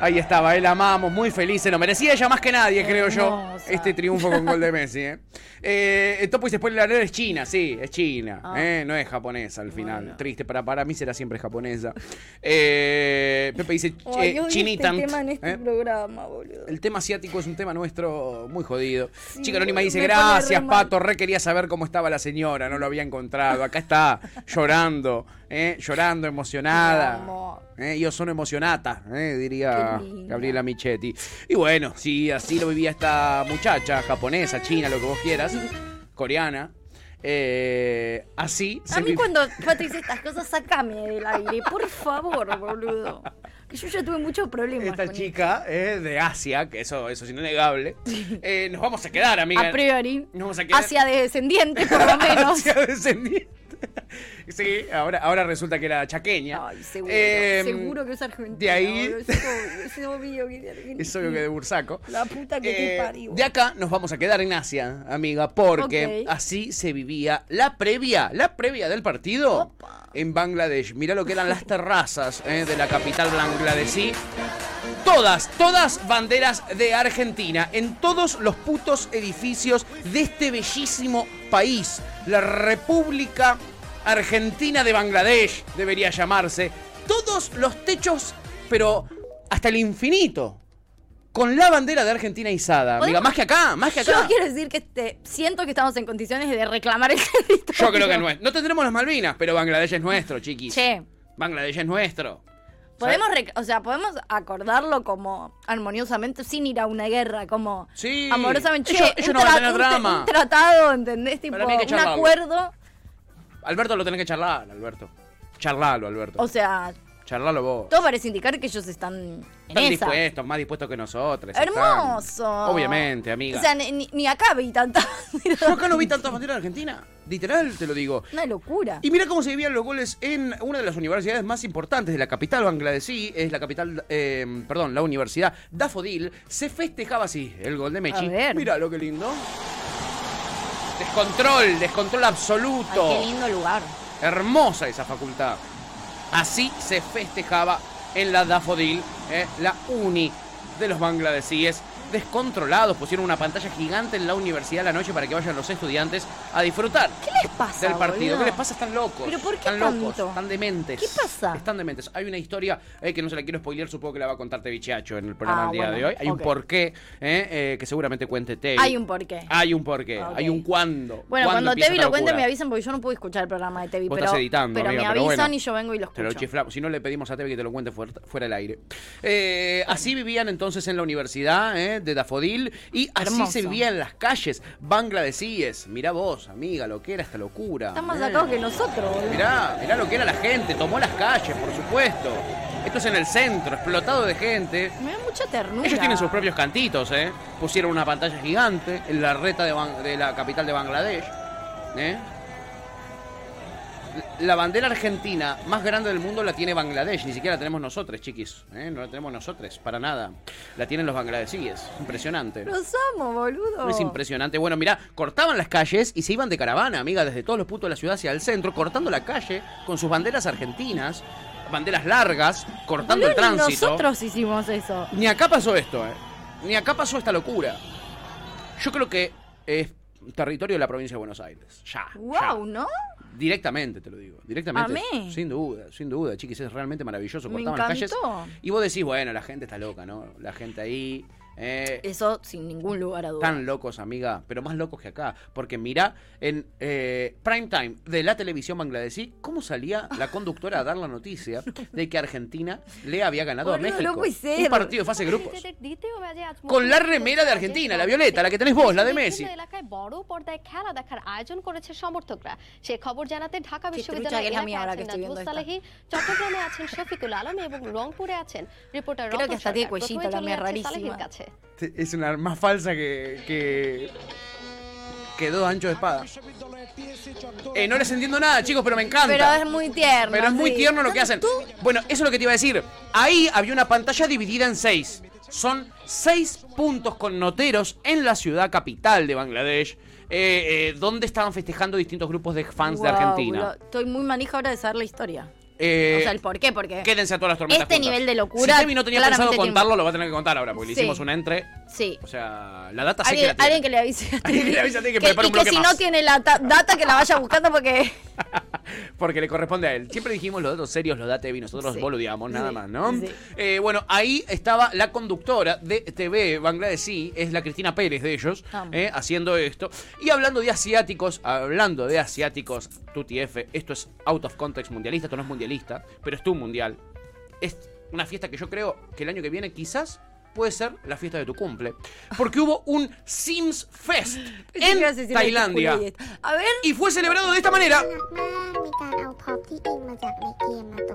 Ahí estaba, él amamos, muy feliz, se lo merecía ella más que nadie, creo yo, este triunfo con gol de Messi. ¿eh? [laughs] Eh, Topo dice, la es China, sí, es China, ah. ¿eh? no es japonesa al final. Triste, para, para mí será siempre japonesa. Eh, Pepe dice, Ay, Chinita. El tema en este programa, boludo. El tema asiático es un tema nuestro muy jodido. Chica Anónima dice, gracias, Pato, re quería saber cómo estaba la señora, no lo había encontrado. Acá está, [laughs] llorando, llorando, emocionada. Eh, yo soy emocionata, eh, diría Gabriela Michetti. Y bueno, sí, así lo vivía esta muchacha, japonesa, china, lo que vos quieras, coreana. Eh, así. A mí cuando Pati dice estas cosas, sacame del aire, por favor, boludo. Que yo ya tuve muchos problemas. Esta chica es de Asia, que eso, eso es innegable. nos vamos a quedar, amiga. A priori. Nos vamos a quedar. Asia descendiente, por lo [laughs] menos. Asia descendiente. [laughs] sí, ahora, ahora resulta que era chaqueña. Ay, seguro. Em, seguro que es argentina. De ahí. Es obvio, que Es obvio que de Bursaco. La puta que te eh, parió. De acá nos vamos a quedar en Asia, amiga, porque así se vivía la previa, la previa del partido en Bangladesh. Mira lo que eran las terrazas eh, de la capital bangladesí. Todas, todas banderas de Argentina, en todos los putos edificios de este bellísimo país, la República Argentina de Bangladesh debería llamarse. Todos los techos, pero hasta el infinito. Con la bandera de Argentina izada. Amiga, más que acá, más que acá. Yo quiero decir que este, siento que estamos en condiciones de reclamar el territorio. Yo creo que no es. No tendremos las Malvinas, pero Bangladesh es nuestro, chiquis. Che. Bangladesh es nuestro. Podemos, o sea, podemos acordarlo como armoniosamente sin ir a una guerra, como sí. amorosamente. Ellos, no van a tener drama. Un, tratado, ¿entendés? Tipo, un acuerdo. Alberto lo tenés que charlar, Alberto. Charlalo, Alberto. O sea, Charlalo vos. Todo parece indicar que ellos están en Están dispuestos, más dispuestos que nosotros. Hermoso. Obviamente, amiga. O sea, ni, acá vi tantas Yo acá no vi tantas banderas de Argentina. Literal, te lo digo. Una locura. Y mira cómo se vivían los goles en una de las universidades más importantes de la capital bangladesí. Es la capital, eh, perdón, la universidad Dafodil. Se festejaba así el gol de Mechi. Mira lo que lindo. Descontrol, descontrol absoluto. qué lindo lugar. Hermosa esa facultad. Así se festejaba en la Dafodil, eh, la uni de los bangladesíes. Descontrolados. Pusieron una pantalla gigante en la universidad la noche para que vayan los estudiantes a disfrutar. ¿Qué les pasa? Del partido. ¿Qué les pasa? Están locos. ¿Pero por qué Están locos. Están dementes. ¿Qué pasa? Están dementes. Hay una historia eh, que no se la quiero spoilear, supongo que la va a contar Tevichacho en el programa ah, del día de hoy. Hay un porqué eh, eh, que seguramente cuente Tevi. Hay un porqué. Hay un porqué. Hay un cuándo. Bueno, cuando Tevi lo cuente me avisan porque yo no puedo escuchar el programa de Tevi. pero, editando, pero me avisan y yo vengo y lo escucho. Pero Si no le pedimos a Tevi que te lo cuente fuera, fuera del aire. Eh, así vivían entonces en la universidad de Dafodil y así se vivía en las calles bangladesíes. Mirá vos, amiga, lo que era esta locura. Están más sacados que nosotros. Mirá, mirá lo que era la gente. Tomó las calles, por supuesto. Esto es en el centro, explotado de gente. Me da mucha ternura. Ellos tienen sus propios cantitos, ¿eh? Pusieron una pantalla gigante en la reta de, la capital de Bangladesh. ¿eh? La bandera argentina más grande del mundo la tiene Bangladesh, ni siquiera la tenemos nosotros, chiquis. ¿eh? No la tenemos nosotros, para nada. La tienen los bangladesíes. Impresionante. Los amo, boludo. Es impresionante. Bueno, mira, cortaban las calles y se iban de caravana, amiga, desde todos los puntos de la ciudad hacia el centro, cortando la calle con sus banderas argentinas banderas largas, cortando el tránsito. nosotros hicimos eso. Ni acá pasó esto, ¿eh? Ni acá pasó esta locura. Yo creo que es territorio de la provincia de Buenos Aires. Ya. Wow, ¿no? Directamente, te lo digo. Directamente. Sin duda, sin duda, chiquis, es realmente maravilloso. Cortaban las calles. Y vos decís, bueno, la gente está loca, ¿no? La gente ahí eh, Eso sin ningún lugar a duda. Tan locos, amiga, pero más locos que acá. Porque mira, en eh, prime time de la televisión bangladesí, ¿cómo salía la conductora a dar la noticia de que Argentina le había ganado a México? Un partido de fase de grupos. Con la remera de Argentina, la violeta, la que tenés vos, la de Messi. Creo que hasta tiene cuellito también rarísima. Es una más falsa que, que, que dos anchos de espada. Eh, no les entiendo nada, chicos, pero me encanta. Pero es muy tierno. Pero es muy tierno lo que hacen. Bueno, eso es lo que te iba a decir. Ahí había una pantalla dividida en seis. Son seis puntos con noteros en la ciudad capital de Bangladesh. Eh, eh, donde estaban festejando distintos grupos de fans de Argentina. estoy muy manija ahora de saber la historia. Eh, o sea, el por qué, porque. Quédense a todas las tormentas. Este nivel de locura. Si Tevi no tenía pensado contarlo, lo va a tener que contar ahora, porque le hicimos una entre. Sí. O sea, la data sí que la tiene. Alguien que le avise a [laughs] Alguien que le avise a ti que, prepare un bloque que si no tiene la data, que la vaya buscando porque. [laughs] porque le corresponde a él. Siempre dijimos los datos serios los da Tevi, nosotros sí. boludeamos, nada más, ¿no? Eh, bueno, ahí estaba la conductora de TV Bangladesh, es la Cristina Pérez de ellos, eh, haciendo esto. Y hablando de asiáticos, hablando de asiáticos, Tuti F, esto es out of context mundialista, esto no es mundialista, pero es tu mundial. Es una fiesta que yo creo que el año que viene quizás puede ser la fiesta de tu cumple. Porque hubo un Sims Fest [laughs] en Tailandia. A ver. Y fue celebrado de esta manera.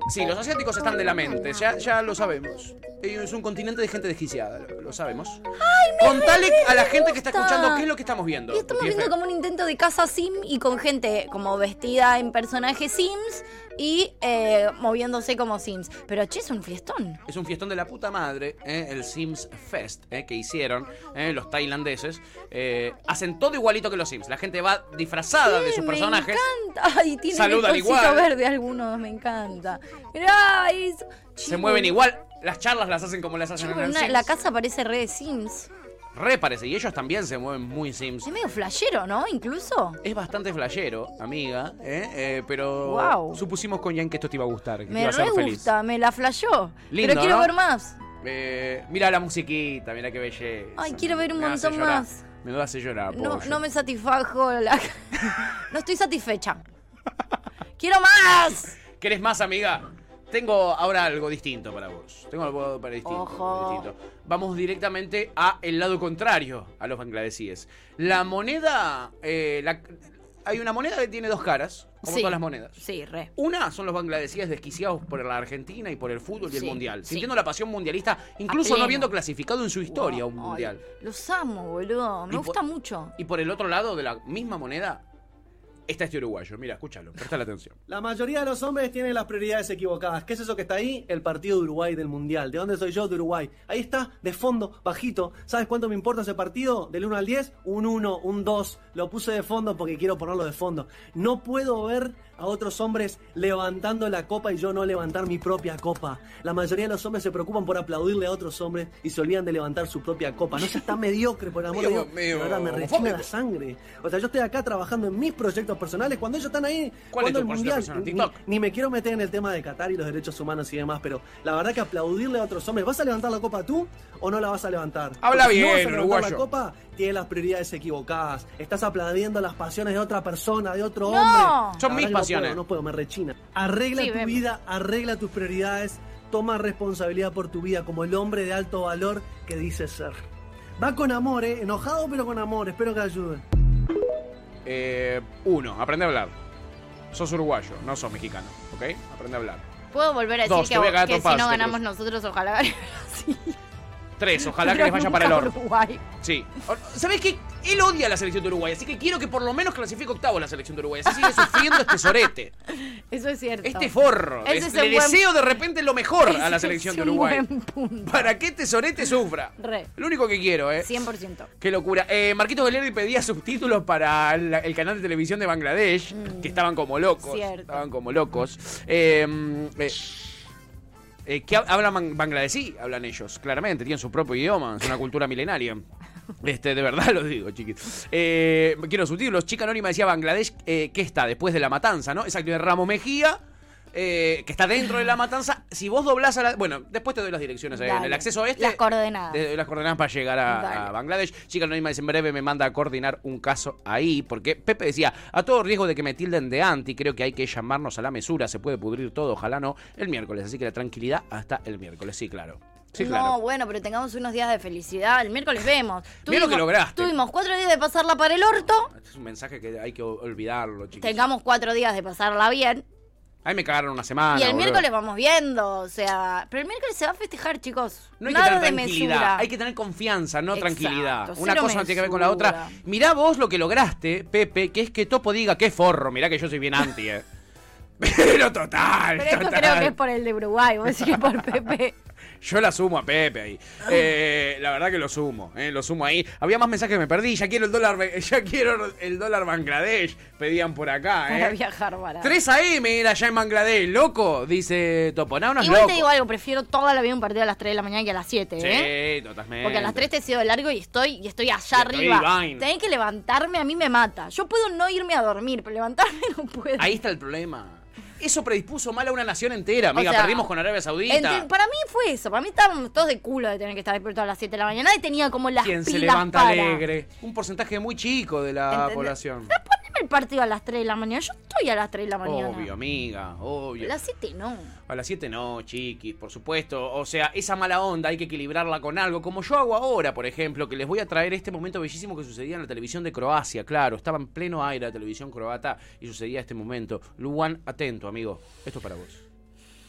Sí, los asiáticos están de la mente, ya, ya lo sabemos. Es un continente de gente desquiciada, lo, sabemos. Ay, Contale a la gente que está escuchando qué es lo que estamos viendo. estamos viendo como un intento de casa sim y con gente como vestida en personajes sims y eh, moviéndose como Sims. Pero che, es un fiestón. Es un fiestón de la puta madre, eh, el Sims Fest eh, que hicieron los tailandeses. hacen todo igualito que los Sims. La gente va disfrazada de sus personajes. Me encanta. [laughs] Ay, tiene Saludan igual. verde algunos, me encanta. Mirá, Se mueven igual. Las charlas las hacen como las hacen en el Sims. La casa parece re de Sims. Re parece. Y ellos también se mueven muy Sims. Es medio flashero, ¿no? Incluso. Es bastante flashero, amiga. ¿eh? eh pero supusimos con Jan que esto te iba a gustar. Que me te iba a re feliz. gusta, me la flashó. pero quiero ver más. Eh, mira la musiquita, mira qué belleza. Ay, quiero ver un montón más. Me lo hace llorar. No, no me satisfajo. La... [laughs] no estoy satisfecha. ¡Quiero más! ¿Quieres más, amiga? Tengo ahora algo distinto para vos. Tengo algo para distinto, Vamos directamente a el lado contrario a los bangladesíes. La moneda, eh, hay una moneda que tiene dos caras, como todas las monedas. Sí, re. Una son los bangladesíes desquiciados por la Argentina y por el fútbol y el mundial, sintiendo la pasión mundialista, incluso no habiendo clasificado en su historia un mundial. los amo, boludo. Me gusta mucho. Y por el otro lado de la misma moneda está este uruguayo. Mira, escúchalo, presta la atención. La mayoría de los hombres tienen las prioridades equivocadas. ¿Qué es eso que está ahí? El partido de Uruguay del Mundial. ¿De dónde soy yo? De Uruguay. Ahí está, de fondo, bajito. ¿Sabes cuánto me importa ese partido? Del 1 al 10, un 1, un 2. Lo puse de fondo porque quiero ponerlo de fondo. No puedo ver a otros hombres levantando la copa y yo no levantar mi propia copa. La mayoría de los hombres se preocupan por aplaudirle a otros hombres y se olvidan de levantar su propia copa. No seas tan [laughs] mediocre, por amor de Dios. Mío, verdad, me rechina la sangre. O sea, yo estoy acá trabajando en mis proyectos personales cuando ellos están ahí cuando el mundial. Ni, ni, me quiero meter en el tema de Qatar y los derechos humanos y demás, pero la verdad que aplaudirle a otros hombres, ¿vas a levantar la copa tú o no la vas a levantar? Habla bien, no vas a levantar la copa, tienes las prioridades equivocadas. Estás aplaudiendo las pasiones de otra persona, de otro hombre. Son mis pasiones. No puedo, me rechina. Arregla tu vida, arregla tus prioridades, toma responsabilidad por tu vida como el hombre de alto valor que dices ser. Va con amor, ¿eh? Enojado pero con amor. Espero que ayude. Eh, uno, aprende a hablar. Sos uruguayo, no sos mexicano, ¿ok? Aprende a hablar. ¿Puedo volver a decir que, que si no ganamos nosotros, ojalá [laughs] gane Tres, ojalá que les vaya para el oro. Sí. ¿Sabes qué? Él odia a la selección de Uruguay, así que quiero que por lo menos clasifique octavo la selección de Uruguay. Así sigue sufriendo este sorete. [laughs] Eso es cierto. Este forro. le deseo de repente lo mejor [laughs] a la selección de Uruguay. Para que este sorete sufra. Re. Lo único que quiero, ¿eh? 100%. Qué locura. Eh, Marquitos Galerdi pedía subtítulos para el, canal de televisión de Bangladesh, mm. que estaban como locos. Cierto. Estaban como locos. Eh, eh eh, ¿Qué hablan bangladesí? Hablan ellos, claramente, tienen su propio idioma, es una cultura milenaria. Este, de verdad lo digo, chiquitos. Eh, quiero subtítulos. Chica Anónima decía Bangladesh, eh, ¿qué está? Después de la matanza, ¿no? Exacto, de Ramo Mejía eh, que está dentro de la matanza. Si vos doblás a la. Bueno, después te doy las direcciones en el acceso este. Las coordenadas. las coordenadas para llegar a, Bangladesh. Chica Anónima dice: en breve me manda a coordinar un caso ahí. Porque Pepe decía: a todo riesgo de que me tilden de anti, creo que hay que llamarnos a la mesura. Se puede pudrir todo, ojalá no. El miércoles. Así que la tranquilidad hasta el miércoles. Sí, claro. Sí, no, bueno, pero tengamos unos días de felicidad. El miércoles vemos. Mira lo que lograste. Tuvimos cuatro días de pasarla para el orto. Este es un mensaje que hay que olvidarlo, chicos. Tengamos cuatro días de pasarla bien. Ahí me cagaron una semana. Y el miércoles vamos viendo, o sea. Pero el miércoles se va a festejar, chicos. No hay Nada que tener tranquilidad. Hay que tener confianza, no tranquilidad. Una cosa no tiene que ver con la otra. Mirá vos lo que lograste, Pepe, que es que Topo diga que forro. Mirá que yo soy bien anti, eh. [laughs] Pero total. Pero esto creo que es por el de Uruguay, vos decís que por Pepe. Yo la sumo a Pepe ahí. Eh, la verdad que lo sumo, eh, lo sumo ahí. Había más mensajes que me perdí. Ya quiero el dólar, [laughs] ya quiero el dólar Bangladesh. Pedían por acá, ¿eh? Para viajar barato. 3 AM era ya en Bangladesh, loco, dice Topo. No, no Igual te digo algo, prefiero toda la vida un partido a las 3 de la mañana que a las 7, ¿eh? Totalmente. Porque a las 3 te he sido largo y estoy, y estoy allá arriba. Tenés que levantarme, a mí me mata. Yo puedo no irme a dormir, pero levantarme [laughs] no puedo. Ahí está el problema. Eso predispuso mal a una nación entera, amiga. perdimos con Arabia Saudita. para mí fue eso. Para mí estábamos todos de culo de tener que estar despiertos a las 7 de la mañana y tenía como las ¿Quién se levanta alegre? Un porcentaje muy chico de la población el partido a las 3 de la mañana. Yo estoy a las 3 de la mañana. Obvio, amiga, obvio. A las 7 no. A las 7 no, chiquis, por supuesto. O sea, esa mala onda hay que equilibrarla con algo, como yo hago ahora, por ejemplo, que les voy a traer este momento bellísimo que sucedía en la televisión de Croacia. Claro, estaba en pleno aire la televisión croata y sucedía este momento. Luan, atento, amigo. Esto es para vos.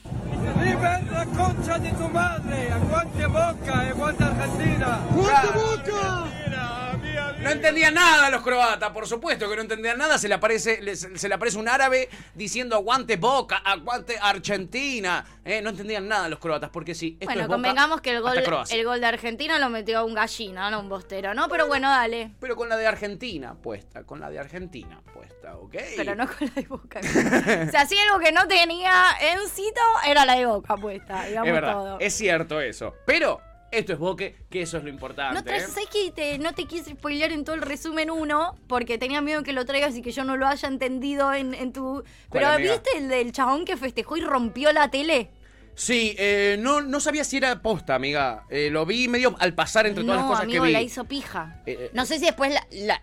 ¡Vive la concha de tu madre! ¡Aguante Boca! ¡Aguante Argentina! ¡Aguante Boca! No entendían nada los croatas, por supuesto que no entendían nada. Se le aparece, se le aparece un árabe diciendo aguante Boca, aguante Argentina. Eh, no entendían nada los croatas, porque sí. Esto bueno, es convengamos que el gol, el gol de Argentina lo metió un gallina, no un bostero, ¿no? Pero bueno, dale. Pero con la de Argentina puesta, con la de Argentina puesta, ¿ok? Pero no con la de Boca. o sea, si algo que no tenía en cito, era la de Boca puesta, digamos es verdad, todo. Es cierto eso. Pero esto es Boque, que eso es lo importante. No, te, ¿sabes que no te quise spoilear en todo el resumen uno? Porque tenía miedo que lo traigas y que yo no lo haya entendido en, tu. Pero ¿viste el del chabón que festejó y rompió la tele? Sí, eh, no, no sabía si era posta, amiga. Eh, lo vi medio al pasar entre todas las cosas que vi. la hizo pija. Eh, no sé si después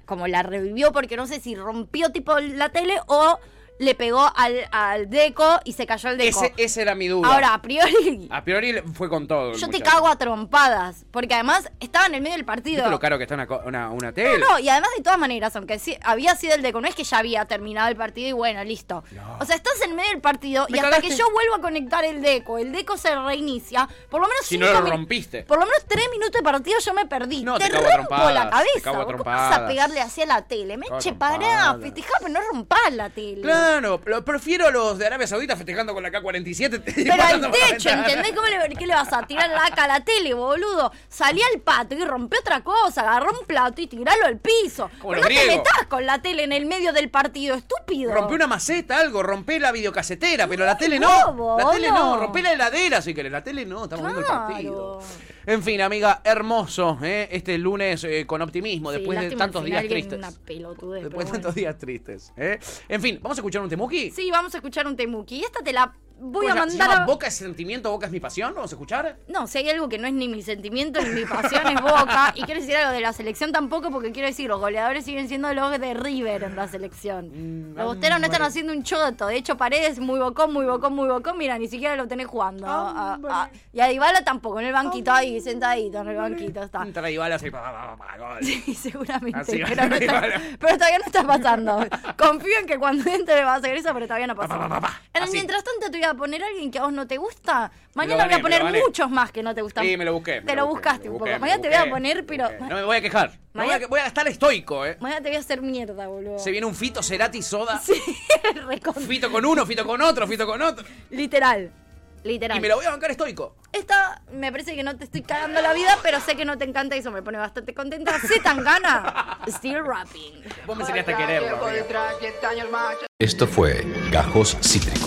como la revivió porque no sé si rompió tipo la tele o le pegó al, al Deco y se cayó el Deco. Ese, ese era mi duda. Ahora, a priori. A priori fue con todo. Yo te cago a trompadas. Porque además estaba en el medio del partido. ¿Viste lo caro que está una, una, tele? No, no, y además de todas maneras, aunque sí, había sido el Deco, no es que ya había terminado el partido y bueno, listo. O sea, estás en medio del partido y hasta que yo vuelvo a conectar el Deco, el Deco se reinicia. Por lo menos Si no lo rompiste. Por lo menos tres minutos de partido yo me perdí. No, te, te rompo la cabeza. ¿Cómo vas a pegarle hacia la tele? Me eche pará, festejá, pero no rompas la tele. Claro Claro, prefiero a los de Arabia Saudita festejando con la K-47. [laughs] Pero al techo, ¿entendés? ¿Cómo le, ¿Qué le vas a tirar la a la tele, boludo? Salí al patio y rompió otra cosa, agarró un plato y tiralo al piso. no te metas con la tele en el medio del partido, estúpido. Rompe una maceta, algo, rompe la videocasetera, pero la tele no. la tele no, rompe la heladera, si querés. La tele no, estamos viendo el partido. En fin, amiga, hermoso, ¿eh? este lunes eh, con optimismo, después de tantos días tristes. después de tantos días tristes. ¿eh? En fin, ¿vamos a escuchar un temuki? Sí, vamos a escuchar un temuki. Y esta te la voy a mandar. a... Boca es sentimiento, Boca es mi pasión? ¿Vamos a escuchar? No, si hay algo que no es ni mi sentimiento ni mi pasión es Boca. [laughs] Y quiero decir algo de la selección tampoco, porque quiero decir, los goleadores siguen siendo los de River en la selección. Mm, los bosteros no están haciendo un choto. De hecho, Paredes muy bocón, muy bocón, muy bocón. Mira, ni siquiera lo tenés jugando. y a Dybala tampoco, en el banquito ahí, sentadito en el banquito está. Entra Dybala así, [laughs] Sí, seguramente. pero, todavía no está pasando. Confío en que cuando entre va a hacer eso, pero todavía no pasa. Mientras tanto, te voy a poner a alguien que a vos no te gusta. Mañana voy a poner muchos más que no te gustan. Sí, me lo busqué. te lo, buscaste un poco. Mañana te voy a poner, pero. No me voy a quejar. Mañana... Voy, a, estar estoico, ¿eh? Mañana te voy a hacer mierda, boludo. Se viene un fito, Cerati, soda. [laughs] Sí, [laughs] Fito con uno, fito con otro, fito con otro. Literal. Literal. Y me lo voy a bancar estoico. Esta me parece que no te estoy cagando la vida, pero sé que no te encanta y eso me pone bastante contenta. Se tan gana. [laughs] Still rapping. Vos me serías a quererlo. Esto fue Gajos Cítricos.